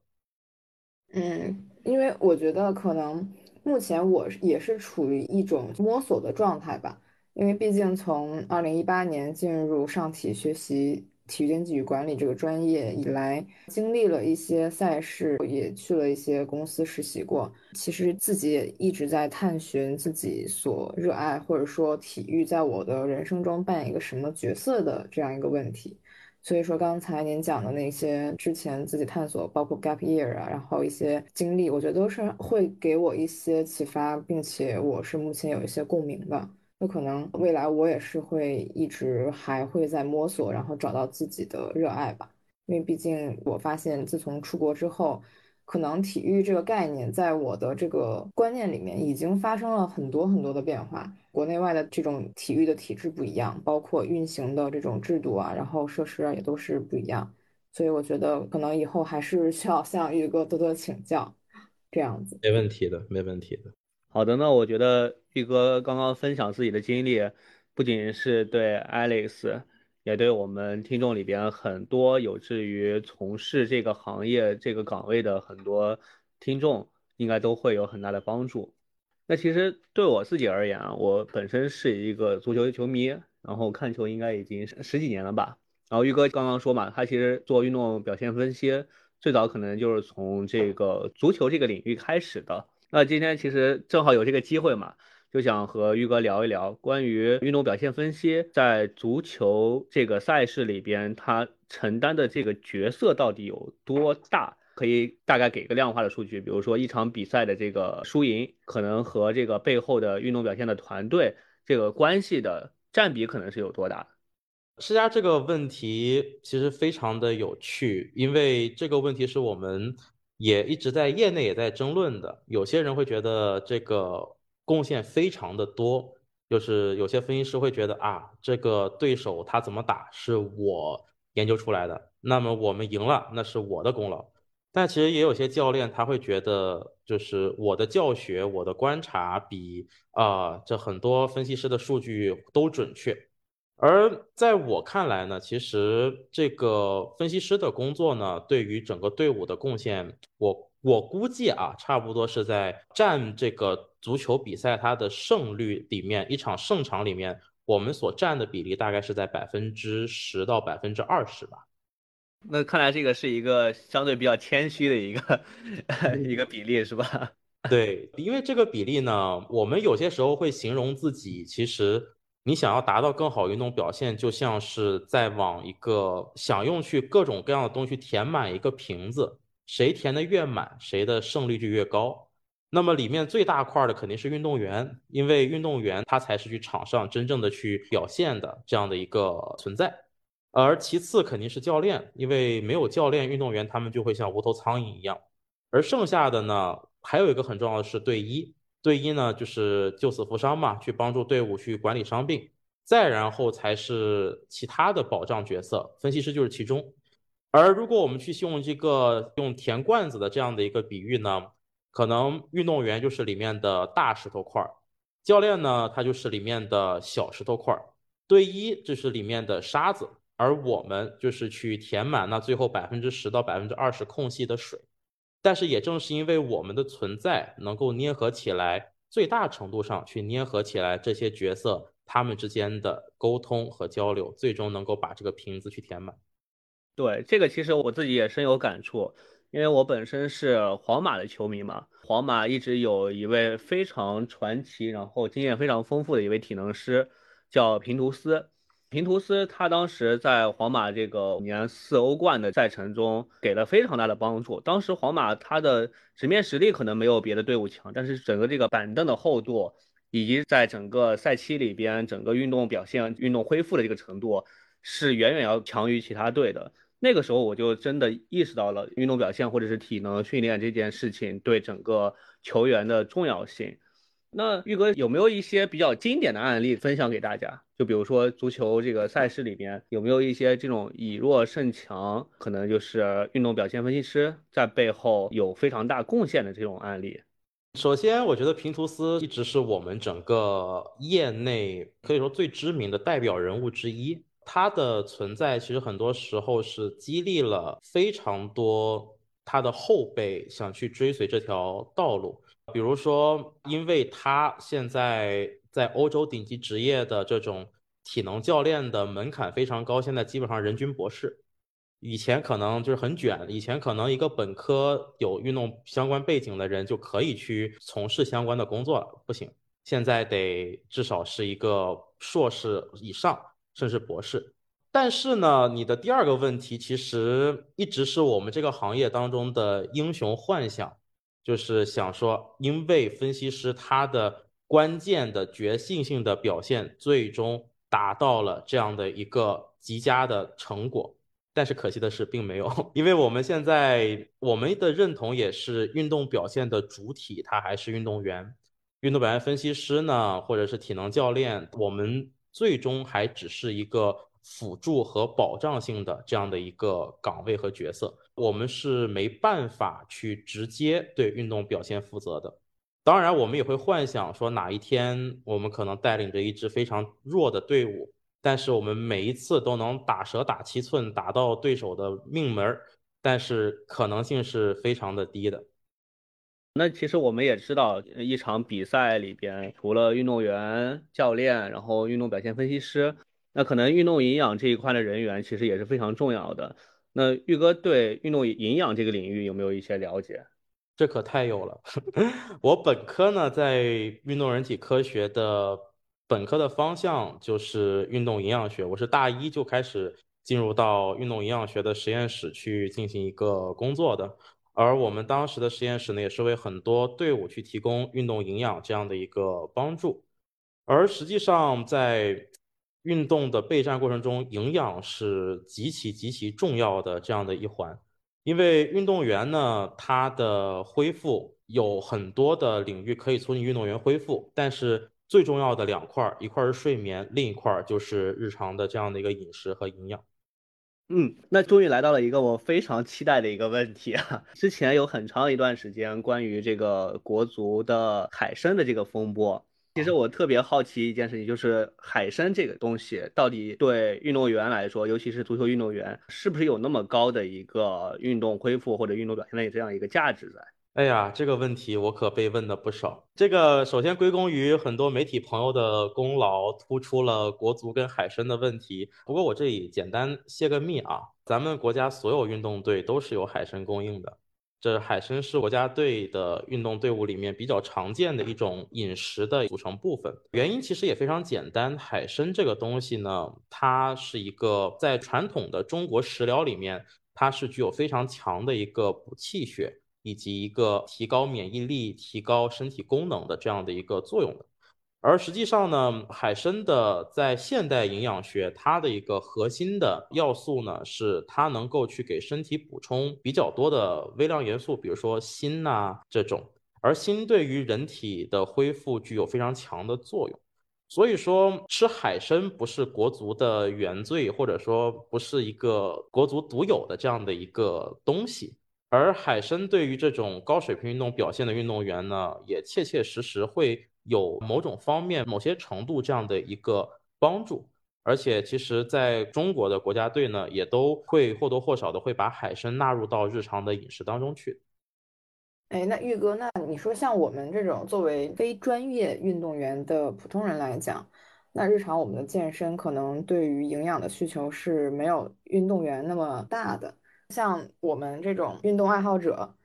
嗯，因为我觉得可能目前我也是处于一种摸索的状态吧，因为毕竟从二零一八年进入上体学习。体育经济与管理这个专业以来，经历了一些赛事，也去了一些公司实习过。其实自己也一直在探寻自己所热爱，或者说体育在我的人生中扮演一个什么角色的这样一个问题。所以说，刚才您讲的那些之前自己探索，包括 gap year 啊，然后一些经历，我觉得都是会给我一些启发，并且我是目前有一些共鸣的。有可能未来我也是会一直还会在摸索，然后找到自己的热爱吧。因为毕竟我发现，自从出国之后，可能体育这个概念在我的这个观念里面已经发生了很多很多的变化。国内外的这种体育的体制不一样，包括运行的这种制度啊，然后设施啊也都是不一样。所以我觉得可能以后还是需要向宇哥多多请教，这样子。没问题的，没问题的。好的，那我觉得玉哥刚刚分享自己的经历，不仅是对 Alex，也对我们听众里边很多有志于从事这个行业、这个岗位的很多听众，应该都会有很大的帮助。那其实对我自己而言啊，我本身是一个足球球迷，然后看球应该已经十几年了吧。然后玉哥刚刚说嘛，他其实做运动表现分析，最早可能就是从这个足球这个领域开始的。那今天其实正好有这个机会嘛，就想和玉哥聊一聊关于运动表现分析在足球这个赛事里边，他承担的这个角色到底有多大？可以大概给个量化的数据，比如说一场比赛的这个输赢，可能和这个背后的运动表现的团队这个关系的占比可能是有多大？施加这个问题其实非常的有趣，因为这个问题是我们。也一直在业内也在争论的，有些人会觉得这个贡献非常的多，就是有些分析师会觉得啊，这个对手他怎么打是我研究出来的，那么我们赢了那是我的功劳。但其实也有些教练他会觉得，就是我的教学、我的观察比啊这很多分析师的数据都准确。而在我看来呢，其实这个分析师的工作呢，对于整个队伍的贡献，我我估计啊，差不多是在占这个足球比赛它的胜率里面，一场胜场里面，我们所占的比例大概是在百分之十到百分之二十吧。那看来这个是一个相对比较谦虚的一个 一个比例，是吧？对，因为这个比例呢，我们有些时候会形容自己其实。你想要达到更好运动表现，就像是在往一个想用去各种各样的东西填满一个瓶子，谁填的越满，谁的胜率就越高。那么里面最大块的肯定是运动员，因为运动员他才是去场上真正的去表现的这样的一个存在。而其次肯定是教练，因为没有教练，运动员他们就会像无头苍蝇一样。而剩下的呢，还有一个很重要的是队医。队医呢，就是救死扶伤嘛，去帮助队伍去管理伤病，再然后才是其他的保障角色，分析师就是其中。而如果我们去用这个用填罐子的这样的一个比喻呢，可能运动员就是里面的大石头块儿，教练呢他就是里面的小石头块儿，队医就是里面的沙子，而我们就是去填满那最后百分之十到百分之二十空隙的水。但是也正是因为我们的存在，能够捏合起来，最大程度上去捏合起来这些角色他们之间的沟通和交流，最终能够把这个瓶子去填满。对这个，其实我自己也深有感触，因为我本身是皇马的球迷嘛，皇马一直有一位非常传奇，然后经验非常丰富的一位体能师，叫平图斯。平图斯他当时在皇马这个五年四欧冠的赛程中给了非常大的帮助。当时皇马他的直面实力可能没有别的队伍强，但是整个这个板凳的厚度，以及在整个赛期里边整个运动表现、运动恢复的这个程度，是远远要强于其他队的。那个时候我就真的意识到了运动表现或者是体能训练这件事情对整个球员的重要性。那玉哥有没有一些比较经典的案例分享给大家？就比如说足球这个赛事里面有没有一些这种以弱胜强，可能就是运动表现分析师在背后有非常大贡献的这种案例？首先，我觉得平图斯一直是我们整个业内可以说最知名的代表人物之一。他的存在其实很多时候是激励了非常多他的后辈想去追随这条道路。比如说，因为他现在在欧洲顶级职业的这种体能教练的门槛非常高，现在基本上人均博士。以前可能就是很卷，以前可能一个本科有运动相关背景的人就可以去从事相关的工作了，不行，现在得至少是一个硕士以上，甚至博士。但是呢，你的第二个问题其实一直是我们这个行业当中的英雄幻想，就是想说，因为分析师他的关键的决定性的表现，最终达到了这样的一个极佳的成果。但是可惜的是，并没有，因为我们现在我们的认同也是运动表现的主体，他还是运动员，运动表现分析师呢，或者是体能教练，我们最终还只是一个辅助和保障性的这样的一个岗位和角色，我们是没办法去直接对运动表现负责的。当然，我们也会幻想说，哪一天我们可能带领着一支非常弱的队伍。但是我们每一次都能打蛇打七寸，打到对手的命门儿但是可能性是非常的低的。那其实我们也知道，一场比赛里边，除了运动员、教练，然后运动表现分析师，那可能运动营养这一块的人员其实也是非常重要的。那玉哥对运动营养这个领域有没有一些了解？这可太有了。我本科呢在运动人体科学的。本科的方向就是运动营养学，我是大一就开始进入到运动营养学的实验室去进行一个工作的，而我们当时的实验室呢，也是为很多队伍去提供运动营养这样的一个帮助，而实际上在运动的备战过程中，营养是极其极其重要的这样的一环，因为运动员呢，他的恢复有很多的领域可以促进运动员恢复，但是。最重要的两块，一块是睡眠，另一块就是日常的这样的一个饮食和营养。嗯，那终于来到了一个我非常期待的一个问题啊！之前有很长一段时间关于这个国足的海参的这个风波，其实我特别好奇一件事情，就是海参这个东西到底对运动员来说，尤其是足球运动员，是不是有那么高的一个运动恢复或者运动表现的这样一个价值在？哎呀，这个问题我可被问的不少。这个首先归功于很多媒体朋友的功劳，突出了国足跟海参的问题。不过我这里简单泄个密啊，咱们国家所有运动队都是有海参供应的。这海参是国家队的运动队伍里面比较常见的一种饮食的组成部分。原因其实也非常简单，海参这个东西呢，它是一个在传统的中国食疗里面，它是具有非常强的一个补气血。以及一个提高免疫力、提高身体功能的这样的一个作用的，而实际上呢，海参的在现代营养学，它的一个核心的要素呢，是它能够去给身体补充比较多的微量元素，比如说锌呐这种，而锌对于人体的恢复具有非常强的作用，所以说吃海参不是国足的原罪，或者说不是一个国足独有的这样的一个东西。而海参对于这种高水平运动表现的运动员呢，也切切实实会有某种方面、某些程度这样的一个帮助。而且，其实在中国的国家队呢，也都会或多或少的会把海参纳入到日常的饮食当中去。哎，那玉哥，那你说像我们这种作为非专业运动员的普通人来讲，那日常我们的健身可能对于营养的需求是没有运动员那么大的。像我们这种运动爱好者，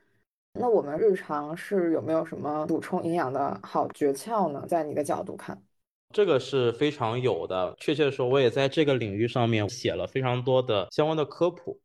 那我们日常是有没有什么补充营养的好诀窍呢？在你的角度看，这个是非常有的。确切的说，我也在这个领域上面写了非常多的相关的科普。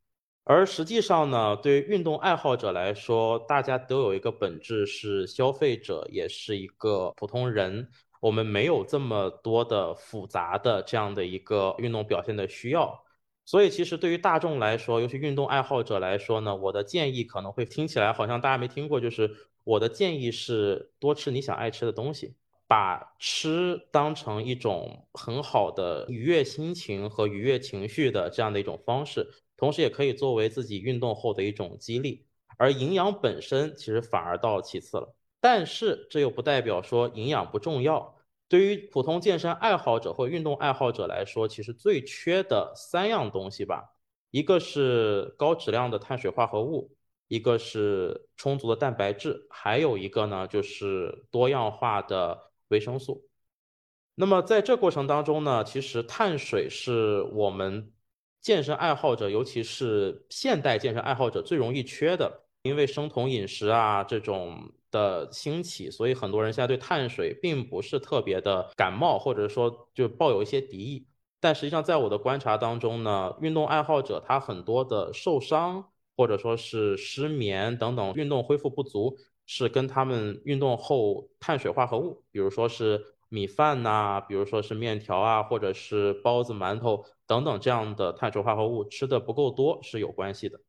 而实际上呢，对于运动爱好者来说，大家都有一个本质是消费者，也是一个普通人。我们没有这么多的复杂的这样的一个运动表现的需要。所以其实对于大众来说，尤其运动爱好者来说呢，我的建议可能会听起来好像大家没听过，就是我的建议是多吃你想爱吃的东西，把吃当成一种很好的愉悦心情和愉悦情绪的这样的一种方式，同时也可以作为自己运动后的一种激励。而营养本身其实反而到其次了，但是这又不代表说营养不重要。对于普通健身爱好者或运动爱好者来说，其实最缺的三样东西吧，一个是高质量的碳水化合物，一个是充足的蛋白质，还有一个呢就是多样化的维生素。那么在这过程当中呢，其实碳水是我们健身爱好者，尤其是现代健身爱好者最容易缺的，因为生酮饮食啊这种。的兴起，所以很多人现在对碳水并不是特别的感冒，或者说就抱有一些敌意。但实际上，在我的观察当中呢，运动爱好者他很多的受伤，或者说是失眠等等，运动恢复不足，是跟他们运动后碳水化合物，比如说是米饭呐，比如说是面条啊，或者是包子、馒头等等这样的碳水化合物吃的不够多是有关系的。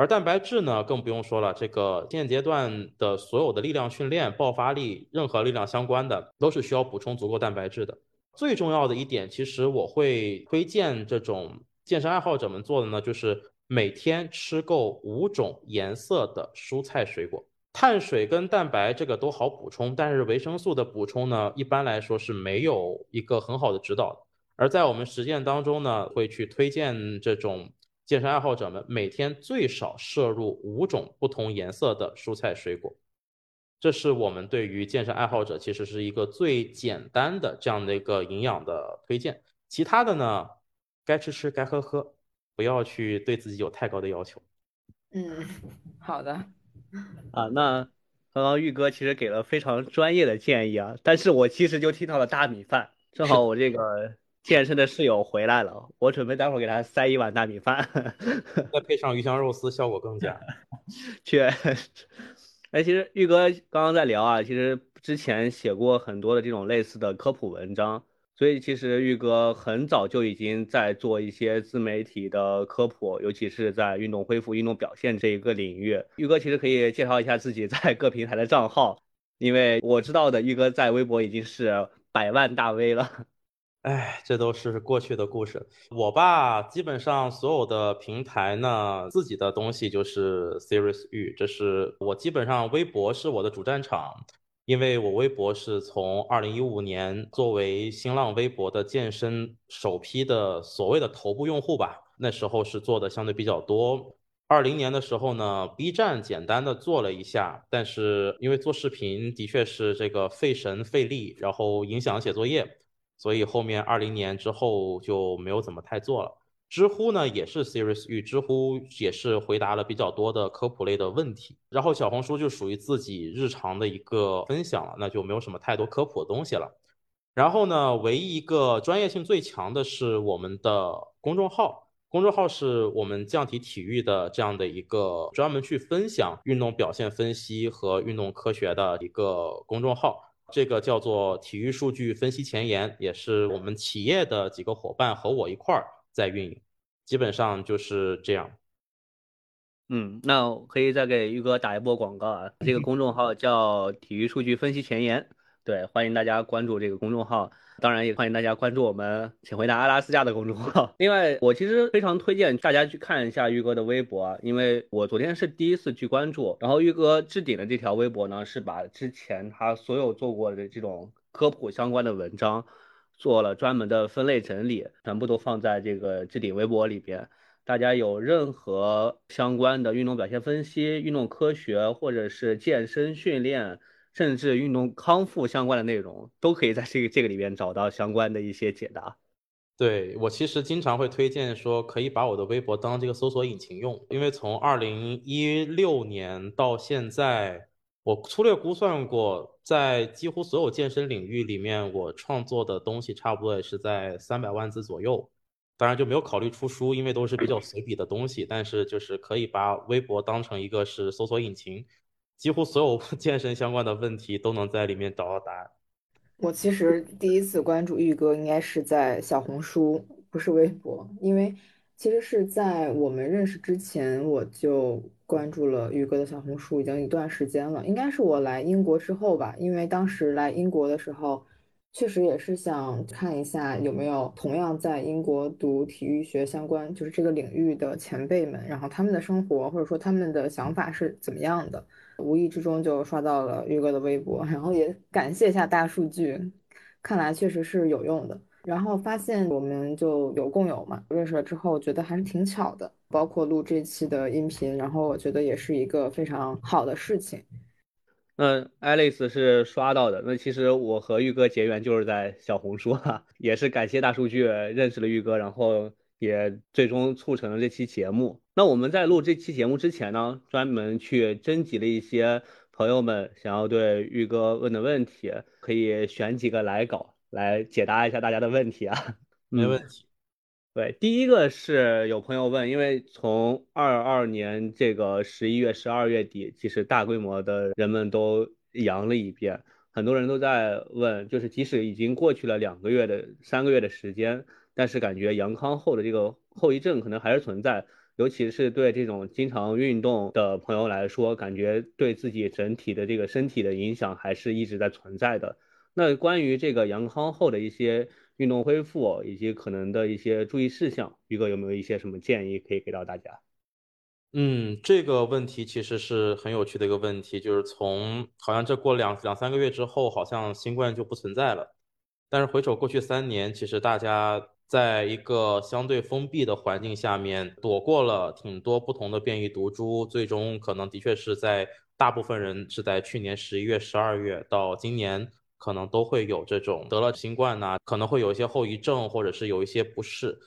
而蛋白质呢，更不用说了。这个现阶段的所有的力量训练、爆发力、任何力量相关的，都是需要补充足够蛋白质的。最重要的一点，其实我会推荐这种健身爱好者们做的呢，就是每天吃够五种颜色的蔬菜水果。碳水跟蛋白这个都好补充，但是维生素的补充呢，一般来说是没有一个很好的指导。而在我们实践当中呢，会去推荐这种。健身爱好者们每天最少摄入五种不同颜色的蔬菜水果，这是我们对于健身爱好者其实是一个最简单的这样的一个营养的推荐。其他的呢，该吃吃，该喝喝，不要去对自己有太高的要求。嗯，好的。啊，那刚刚玉哥其实给了非常专业的建议啊，但是我其实就听到了大米饭，正好我这个。健身的室友回来了，我准备待会儿给他塞一碗大米饭，再 配上鱼香肉丝，效果更佳。确实，哎，其实玉哥刚刚在聊啊，其实之前写过很多的这种类似的科普文章，所以其实玉哥很早就已经在做一些自媒体的科普，尤其是在运动恢复、运动表现这一个领域。玉哥其实可以介绍一下自己在各平台的账号，因为我知道的玉哥在微博已经是百万大 V 了。哎，这都是过去的故事。我吧，基本上所有的平台呢，自己的东西就是 Serious 玉，这是我基本上微博是我的主战场，因为我微博是从二零一五年作为新浪微博的健身首批的所谓的头部用户吧，那时候是做的相对比较多。二零年的时候呢，B 站简单的做了一下，但是因为做视频的确是这个费神费力，然后影响写作业。所以后面二零年之后就没有怎么太做了。知乎呢也是 Serious 与，知乎也是回答了比较多的科普类的问题。然后小红书就属于自己日常的一个分享了，那就没有什么太多科普的东西了。然后呢，唯一一个专业性最强的是我们的公众号，公众号是我们降体体育的这样的一个专门去分享运动表现分析和运动科学的一个公众号。这个叫做体育数据分析前沿，也是我们企业的几个伙伴和我一块儿在运营，基本上就是这样。嗯，那可以再给玉哥打一波广告啊，这个公众号叫体育数据分析前沿，对，欢迎大家关注这个公众号。当然也欢迎大家关注我们，请回答阿拉斯加的公众号。另外，我其实非常推荐大家去看一下玉哥的微博，因为我昨天是第一次去关注。然后玉哥置顶的这条微博呢，是把之前他所有做过的这种科普相关的文章做了专门的分类整理，全部都放在这个置顶微博里边。大家有任何相关的运动表现分析、运动科学或者是健身训练。甚至运动康复相关的内容，都可以在这个这个里边找到相关的一些解答。对我其实经常会推荐说，可以把我的微博当这个搜索引擎用，因为从二零一六年到现在，我粗略估算过，在几乎所有健身领域里面，我创作的东西差不多也是在三百万字左右。当然就没有考虑出书，因为都是比较随笔的东西。但是就是可以把微博当成一个是搜索引擎。几乎所有健身相关的问题都能在里面找到答案。我其实第一次关注玉哥应该是在小红书，不是微博，因为其实是在我们认识之前，我就关注了宇哥的小红书，已经一段时间了。应该是我来英国之后吧，因为当时来英国的时候，确实也是想看一下有没有同样在英国读体育学相关，就是这个领域的前辈们，然后他们的生活或者说他们的想法是怎么样的。无意之中就刷到了玉哥的微博，然后也感谢一下大数据，看来确实是有用的。然后发现我们就有共有嘛，认识了之后觉得还是挺巧的，包括录这期的音频，然后我觉得也是一个非常好的事情。那 Alice 是刷到的，那其实我和玉哥结缘就是在小红书哈，也是感谢大数据认识了玉哥，然后也最终促成了这期节目。那我们在录这期节目之前呢，专门去征集了一些朋友们想要对玉哥问的问题，可以选几个来稿来解答一下大家的问题啊。没问题。对，第一个是有朋友问，因为从二二年这个十一月、十二月底，其实大规模的人们都阳了一遍，很多人都在问，就是即使已经过去了两个月的、三个月的时间，但是感觉阳康后的这个后遗症可能还是存在。尤其是对这种经常运动的朋友来说，感觉对自己整体的这个身体的影响还是一直在存在的。那关于这个阳康后的一些运动恢复以及可能的一些注意事项，宇哥有没有一些什么建议可以给到大家？嗯，这个问题其实是很有趣的一个问题，就是从好像这过两两三个月之后，好像新冠就不存在了。但是回首过去三年，其实大家。在一个相对封闭的环境下面，躲过了挺多不同的变异毒株，最终可能的确是在大部分人是在去年十一月、十二月到今年，可能都会有这种得了新冠呐，可能会有一些后遗症，或者是有一些不适。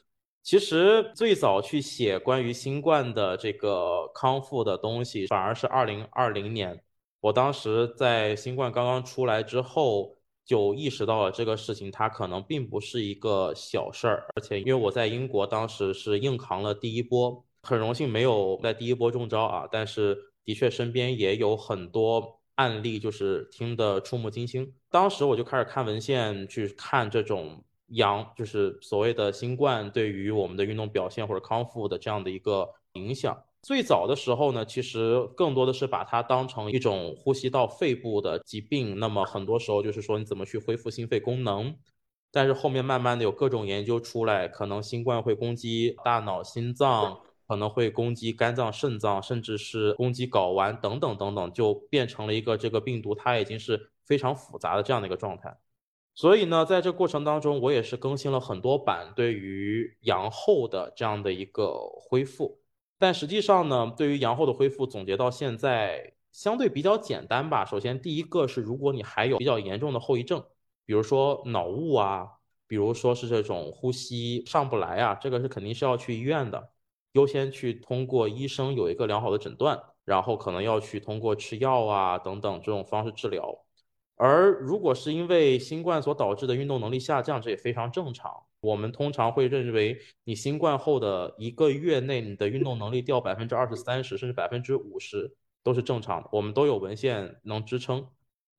其实最早去写关于新冠的这个康复的东西，反而是二零二零年，我当时在新冠刚刚出来之后。就意识到了这个事情，它可能并不是一个小事儿，而且因为我在英国当时是硬扛了第一波，很荣幸没有在第一波中招啊，但是的确身边也有很多案例，就是听得触目惊心。当时我就开始看文献，去看这种阳，就是所谓的新冠对于我们的运动表现或者康复的这样的一个影响。最早的时候呢，其实更多的是把它当成一种呼吸道肺部的疾病，那么很多时候就是说你怎么去恢复心肺功能。但是后面慢慢的有各种研究出来，可能新冠会攻击大脑、心脏，可能会攻击肝脏、肾脏，甚至是攻击睾丸等等等等，就变成了一个这个病毒它已经是非常复杂的这样的一个状态。所以呢，在这过程当中，我也是更新了很多版对于阳后的这样的一个恢复。但实际上呢，对于阳后的恢复，总结到现在相对比较简单吧。首先，第一个是，如果你还有比较严重的后遗症，比如说脑雾啊，比如说是这种呼吸上不来啊，这个是肯定是要去医院的，优先去通过医生有一个良好的诊断，然后可能要去通过吃药啊等等这种方式治疗。而如果是因为新冠所导致的运动能力下降，这也非常正常。我们通常会认为，你新冠后的一个月内，你的运动能力掉百分之二十三十，甚至百分之五十都是正常的。我们都有文献能支撑。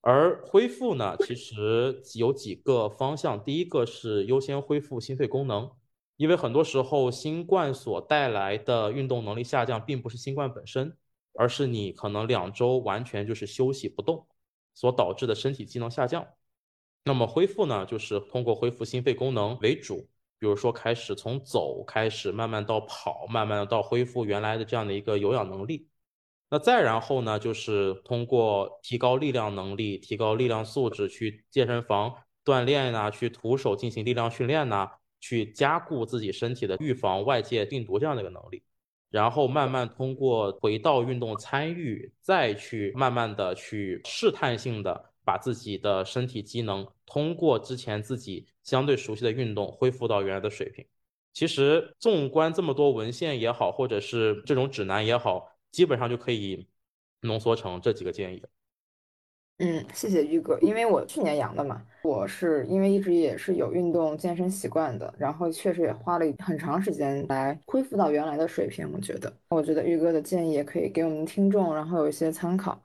而恢复呢，其实有几个方向。第一个是优先恢复心肺功能，因为很多时候新冠所带来的运动能力下降，并不是新冠本身，而是你可能两周完全就是休息不动所导致的身体机能下降。那么恢复呢，就是通过恢复心肺功能为主，比如说开始从走开始，慢慢到跑，慢慢的到恢复原来的这样的一个有氧能力。那再然后呢，就是通过提高力量能力、提高力量素质，去健身房锻炼呐，去徒手进行力量训练呐，去加固自己身体的预防外界病毒这样的一个能力。然后慢慢通过回到运动参与，再去慢慢的去试探性的。把自己的身体机能通过之前自己相对熟悉的运动恢复到原来的水平。其实纵观这么多文献也好，或者是这种指南也好，基本上就可以浓缩成这几个建议。嗯，谢谢玉哥，因为我去年阳的嘛，我是因为一直也是有运动健身习惯的，然后确实也花了很长时间来恢复到原来的水平。我觉得，我觉得玉哥的建议也可以给我们听众，然后有一些参考。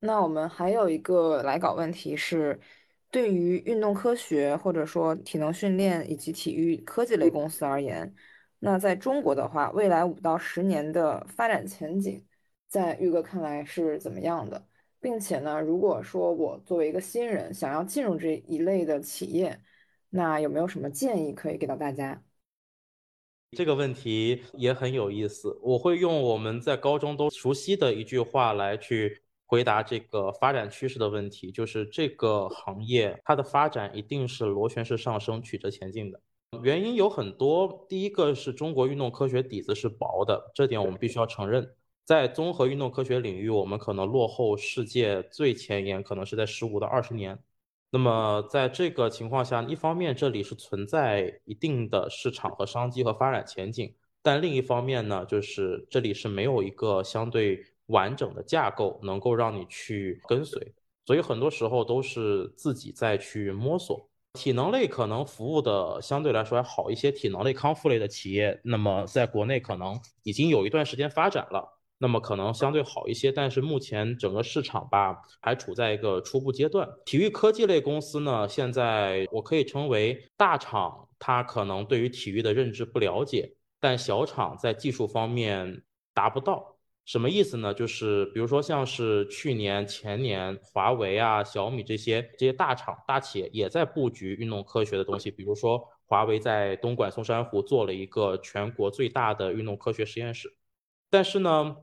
那我们还有一个来稿问题是，对于运动科学或者说体能训练以及体育科技类公司而言，那在中国的话，未来五到十年的发展前景，在玉哥看来是怎么样的？并且呢，如果说我作为一个新人想要进入这一类的企业，那有没有什么建议可以给到大家？这个问题也很有意思，我会用我们在高中都熟悉的一句话来去回答这个发展趋势的问题，就是这个行业它的发展一定是螺旋式上升、曲折前进的。原因有很多，第一个是中国运动科学底子是薄的，这点我们必须要承认。在综合运动科学领域，我们可能落后世界最前沿，可能是在十五到二十年。那么在这个情况下，一方面这里是存在一定的市场和商机和发展前景，但另一方面呢，就是这里是没有一个相对完整的架构能够让你去跟随，所以很多时候都是自己在去摸索。体能类可能服务的相对来说还好一些，体能类康复类的企业，那么在国内可能已经有一段时间发展了，那么可能相对好一些。但是目前整个市场吧，还处在一个初步阶段。体育科技类公司呢，现在我可以称为大厂，它可能对于体育的认知不了解，但小厂在技术方面达不到。什么意思呢？就是比如说，像是去年、前年，华为啊、小米这些这些大厂、大企业也在布局运动科学的东西。比如说，华为在东莞松山湖做了一个全国最大的运动科学实验室。但是呢，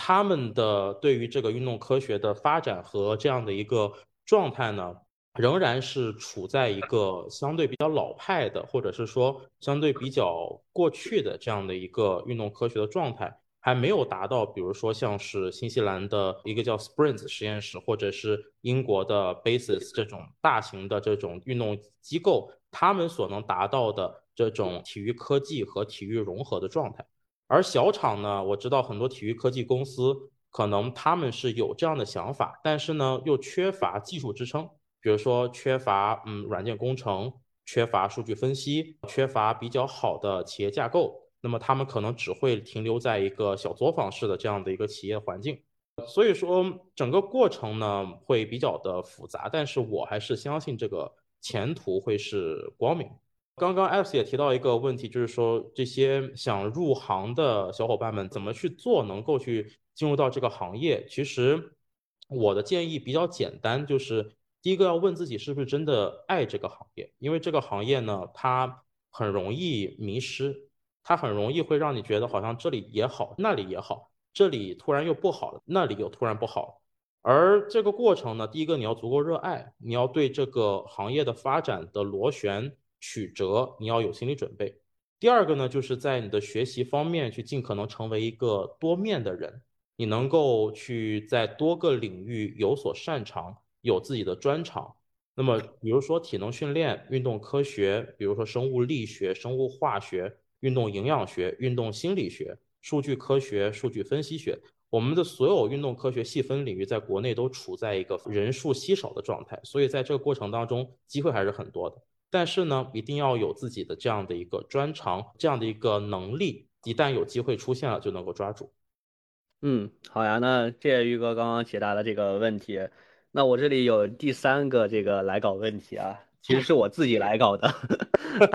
他们的对于这个运动科学的发展和这样的一个状态呢，仍然是处在一个相对比较老派的，或者是说相对比较过去的这样的一个运动科学的状态。还没有达到，比如说像是新西兰的一个叫 Sprint 实验室，或者是英国的 Basis 这种大型的这种运动机构，他们所能达到的这种体育科技和体育融合的状态。而小厂呢，我知道很多体育科技公司可能他们是有这样的想法，但是呢又缺乏技术支撑，比如说缺乏嗯软件工程，缺乏数据分析，缺乏比较好的企业架构。那么他们可能只会停留在一个小作坊式的这样的一个企业环境，所以说整个过程呢会比较的复杂，但是我还是相信这个前途会是光明。刚刚 Alex 也提到一个问题，就是说这些想入行的小伙伴们怎么去做能够去进入到这个行业？其实我的建议比较简单，就是第一个要问自己是不是真的爱这个行业，因为这个行业呢它很容易迷失。它很容易会让你觉得好像这里也好，那里也好，这里突然又不好了，那里又突然不好。而这个过程呢，第一个你要足够热爱，你要对这个行业的发展的螺旋曲折你要有心理准备。第二个呢，就是在你的学习方面去尽可能成为一个多面的人，你能够去在多个领域有所擅长，有自己的专长。那么，比如说体能训练、运动科学，比如说生物力学、生物化学。运动营养学、运动心理学、数据科学、数据分析学，我们的所有运动科学细分领域在国内都处在一个人数稀少的状态，所以在这个过程当中，机会还是很多的。但是呢，一定要有自己的这样的一个专长，这样的一个能力，一旦有机会出现了，就能够抓住。嗯，好呀，那谢谢玉哥刚刚解答的这个问题。那我这里有第三个这个来稿问题啊。其实是我自己来搞的，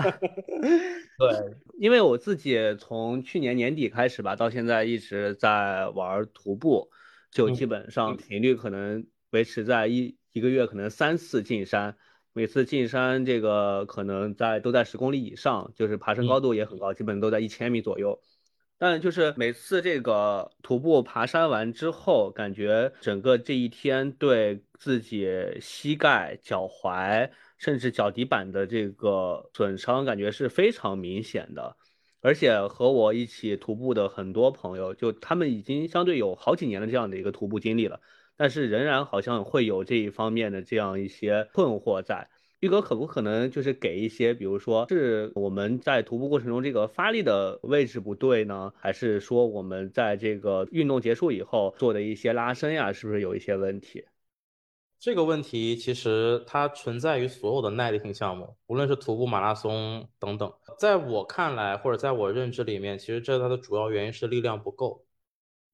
对，因为我自己从去年年底开始吧，到现在一直在玩徒步，就基本上频率可能维持在一一个月可能三次进山，每次进山这个可能在都在十公里以上，就是爬升高度也很高，基本都在一千米左右。但就是每次这个徒步爬山完之后，感觉整个这一天对自己膝盖、脚踝。甚至脚底板的这个损伤感觉是非常明显的，而且和我一起徒步的很多朋友，就他们已经相对有好几年的这样的一个徒步经历了，但是仍然好像会有这一方面的这样一些困惑在。玉哥可不可能就是给一些，比如说是我们在徒步过程中这个发力的位置不对呢，还是说我们在这个运动结束以后做的一些拉伸呀，是不是有一些问题？这个问题其实它存在于所有的耐力性项目，无论是徒步、马拉松等等。在我看来，或者在我认知里面，其实这它的主要原因是力量不够，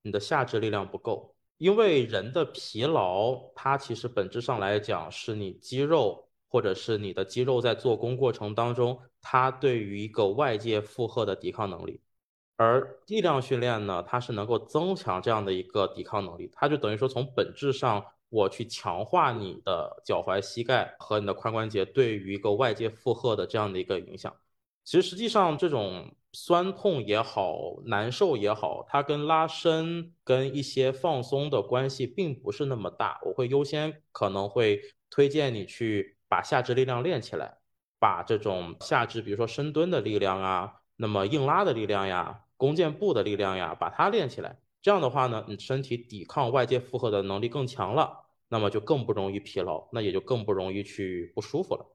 你的下肢力量不够。因为人的疲劳，它其实本质上来讲是你肌肉或者是你的肌肉在做工过程当中，它对于一个外界负荷的抵抗能力。而力量训练呢，它是能够增强这样的一个抵抗能力，它就等于说从本质上，我去强化你的脚踝、膝盖和你的髋关节对于一个外界负荷的这样的一个影响。其实实际上这种酸痛也好，难受也好，它跟拉伸跟一些放松的关系并不是那么大。我会优先可能会推荐你去把下肢力量练起来，把这种下肢，比如说深蹲的力量啊，那么硬拉的力量呀。弓箭步的力量呀，把它练起来，这样的话呢，你身体抵抗外界负荷的能力更强了，那么就更不容易疲劳，那也就更不容易去不舒服了。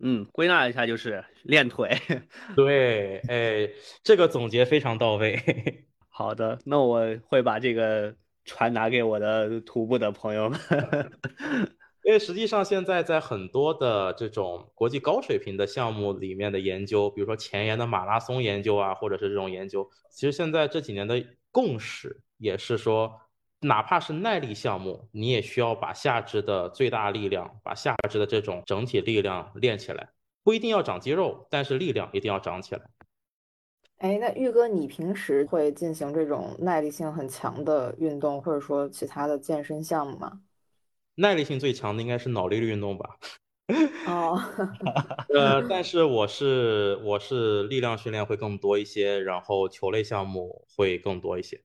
嗯，归纳一下就是练腿。对，哎，这个总结非常到位。好的，那我会把这个传达给我的徒步的朋友们。因为实际上，现在在很多的这种国际高水平的项目里面的研究，比如说前沿的马拉松研究啊，或者是这种研究，其实现在这几年的共识也是说，哪怕是耐力项目，你也需要把下肢的最大力量，把下肢的这种整体力量练起来，不一定要长肌肉，但是力量一定要长起来。哎，那玉哥，你平时会进行这种耐力性很强的运动，或者说其他的健身项目吗？耐力性最强的应该是脑力运动吧？哦，呃，但是我是我是力量训练会更多一些，然后球类项目会更多一些。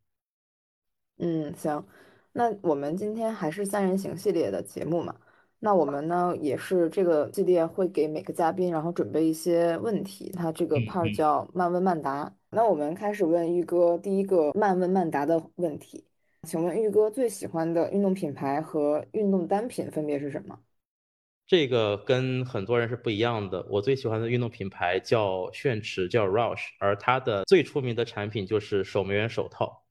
嗯，行，那我们今天还是三人行系列的节目嘛？那我们呢也是这个系列会给每个嘉宾然后准备一些问题，它这个 part 叫慢问慢答。那我们开始问玉哥第一个慢问慢答的问题。请问玉哥最喜欢的运动品牌和运动单品分别是什么？这个跟很多人是不一样的。我最喜欢的运动品牌叫炫驰，叫 Rush，而它的最出名的产品就是守门员手套，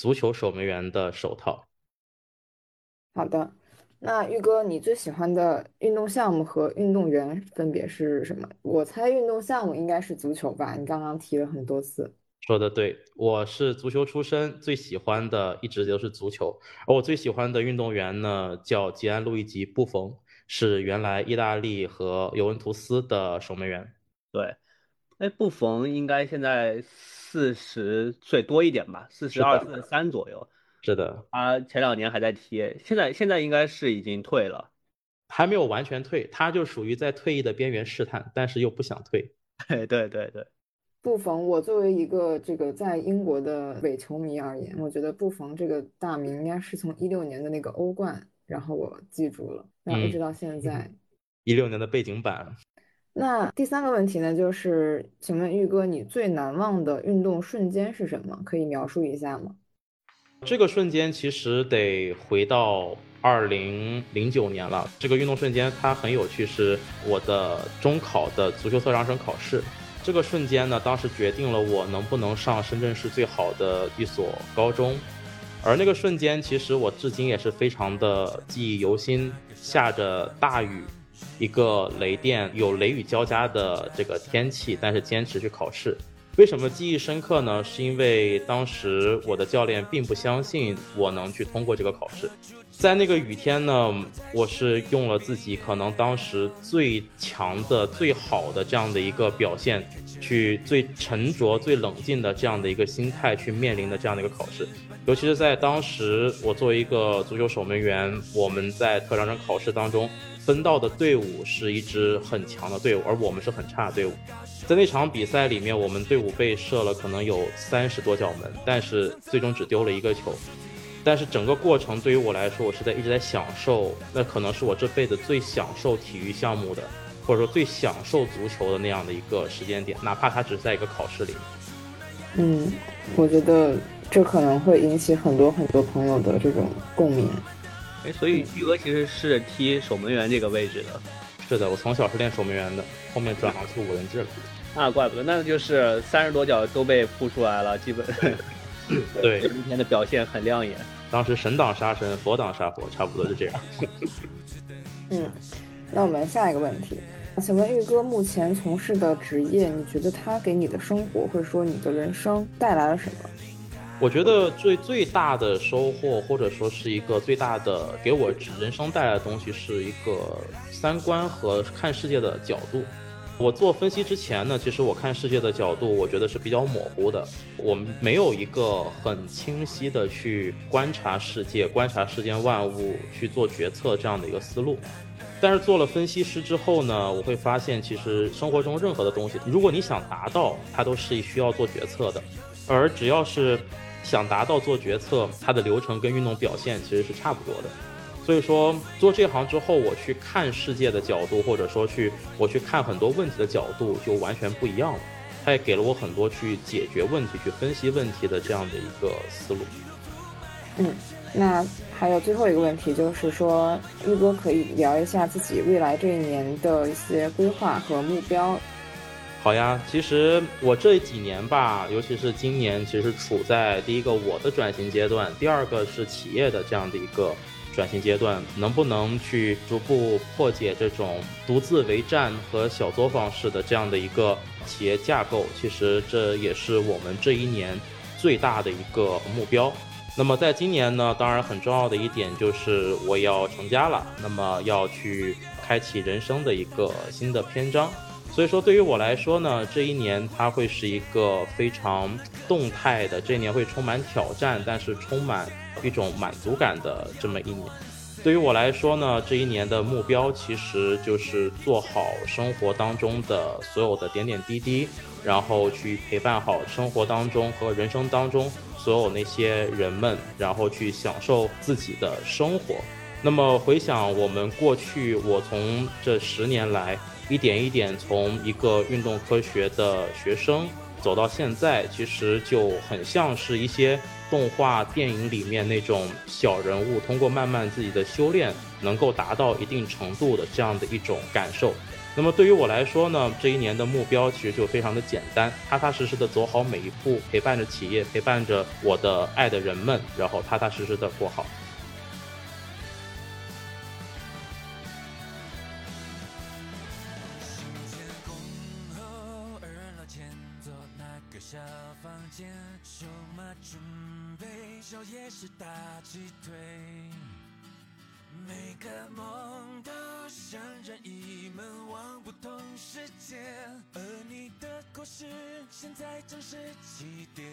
足球守门员的手套。好的，那玉哥你最喜欢的运动项目和运动员分别是什么？我猜运动项目应该是足球吧？你刚刚提了很多次。说的对，我是足球出身，最喜欢的一直都是足球。而我最喜欢的运动员呢，叫吉安·路易吉·布冯，是原来意大利和尤文图斯的守门员。对，哎，布冯应该现在四十岁多一点吧，四十二、四十三左右。是的，他前两年还在踢，现在现在应该是已经退了，还没有完全退，他就属于在退役的边缘试探，但是又不想退。对对对对。布冯，我作为一个这个在英国的伪球迷而言，我觉得布冯这个大名应该是从一六年的那个欧冠，然后我记住了，然后一直到现在。一六年的背景板。那第三个问题呢，就是请问玉哥，你最难忘的运动瞬间是什么？可以描述一下吗？这个瞬间其实得回到二零零九年了。这个运动瞬间它很有趣，是我的中考的足球特长生考试。这个瞬间呢，当时决定了我能不能上深圳市最好的一所高中，而那个瞬间，其实我至今也是非常的记忆犹新。下着大雨，一个雷电，有雷雨交加的这个天气，但是坚持去考试。为什么记忆深刻呢？是因为当时我的教练并不相信我能去通过这个考试。在那个雨天呢，我是用了自己可能当时最强的、最好的这样的一个表现，去最沉着、最冷静的这样的一个心态去面临的这样的一个考试。尤其是在当时，我作为一个足球守门员，我们在特长生考试当中分到的队伍是一支很强的队伍，而我们是很差的队伍。在那场比赛里面，我们队伍被射了可能有三十多脚门，但是最终只丢了一个球。但是整个过程对于我来说，我是在一直在享受，那可能是我这辈子最享受体育项目的，或者说最享受足球的那样的一个时间点，哪怕它只是在一个考试里。嗯，我觉得这可能会引起很多很多朋友的这种共鸣。哎，所以玉哥其实是踢守门员这个位置的。是的，我从小是练守门员的，后面转行去五人制了。那怪不得，那就是三十多脚都被扑出来了，基本。对，今天的表现很亮眼。当时神挡杀神，佛挡杀佛，差不多是这样。嗯，那我们下一个问题，请问玉哥目前从事的职业，你觉得它给你的生活或者说你的人生带来了什么？我觉得最最大的收获，或者说是一个最大的给我人生带来的东西，是一个三观和看世界的角度。我做分析之前呢，其实我看世界的角度，我觉得是比较模糊的，我们没有一个很清晰的去观察世界、观察世间万物、去做决策这样的一个思路。但是做了分析师之后呢，我会发现，其实生活中任何的东西，如果你想达到，它都是需要做决策的，而只要是。想达到做决策，它的流程跟运动表现其实是差不多的。所以说做这行之后，我去看世界的角度，或者说去我去看很多问题的角度，就完全不一样了。它也给了我很多去解决问题、去分析问题的这样的一个思路。嗯，那还有最后一个问题，就是说玉哥可以聊一下自己未来这一年的一些规划和目标。好呀，其实我这几年吧，尤其是今年，其实处在第一个我的转型阶段，第二个是企业的这样的一个转型阶段，能不能去逐步破解这种独自为战和小作坊式的这样的一个企业架构？其实这也是我们这一年最大的一个目标。那么在今年呢，当然很重要的一点就是我要成家了，那么要去开启人生的一个新的篇章。所以说，对于我来说呢，这一年它会是一个非常动态的，这一年会充满挑战，但是充满一种满足感的这么一年。对于我来说呢，这一年的目标其实就是做好生活当中的所有的点点滴滴，然后去陪伴好生活当中和人生当中所有那些人们，然后去享受自己的生活。那么回想我们过去，我从这十年来。一点一点从一个运动科学的学生走到现在，其实就很像是一些动画电影里面那种小人物，通过慢慢自己的修炼，能够达到一定程度的这样的一种感受。那么对于我来说呢，这一年的目标其实就非常的简单，踏踏实实的走好每一步，陪伴着企业，陪伴着我的爱的人们，然后踏踏实实的过好。是大鸡腿。每个梦都像任意门往不同世界。而你的故事现在正是起点。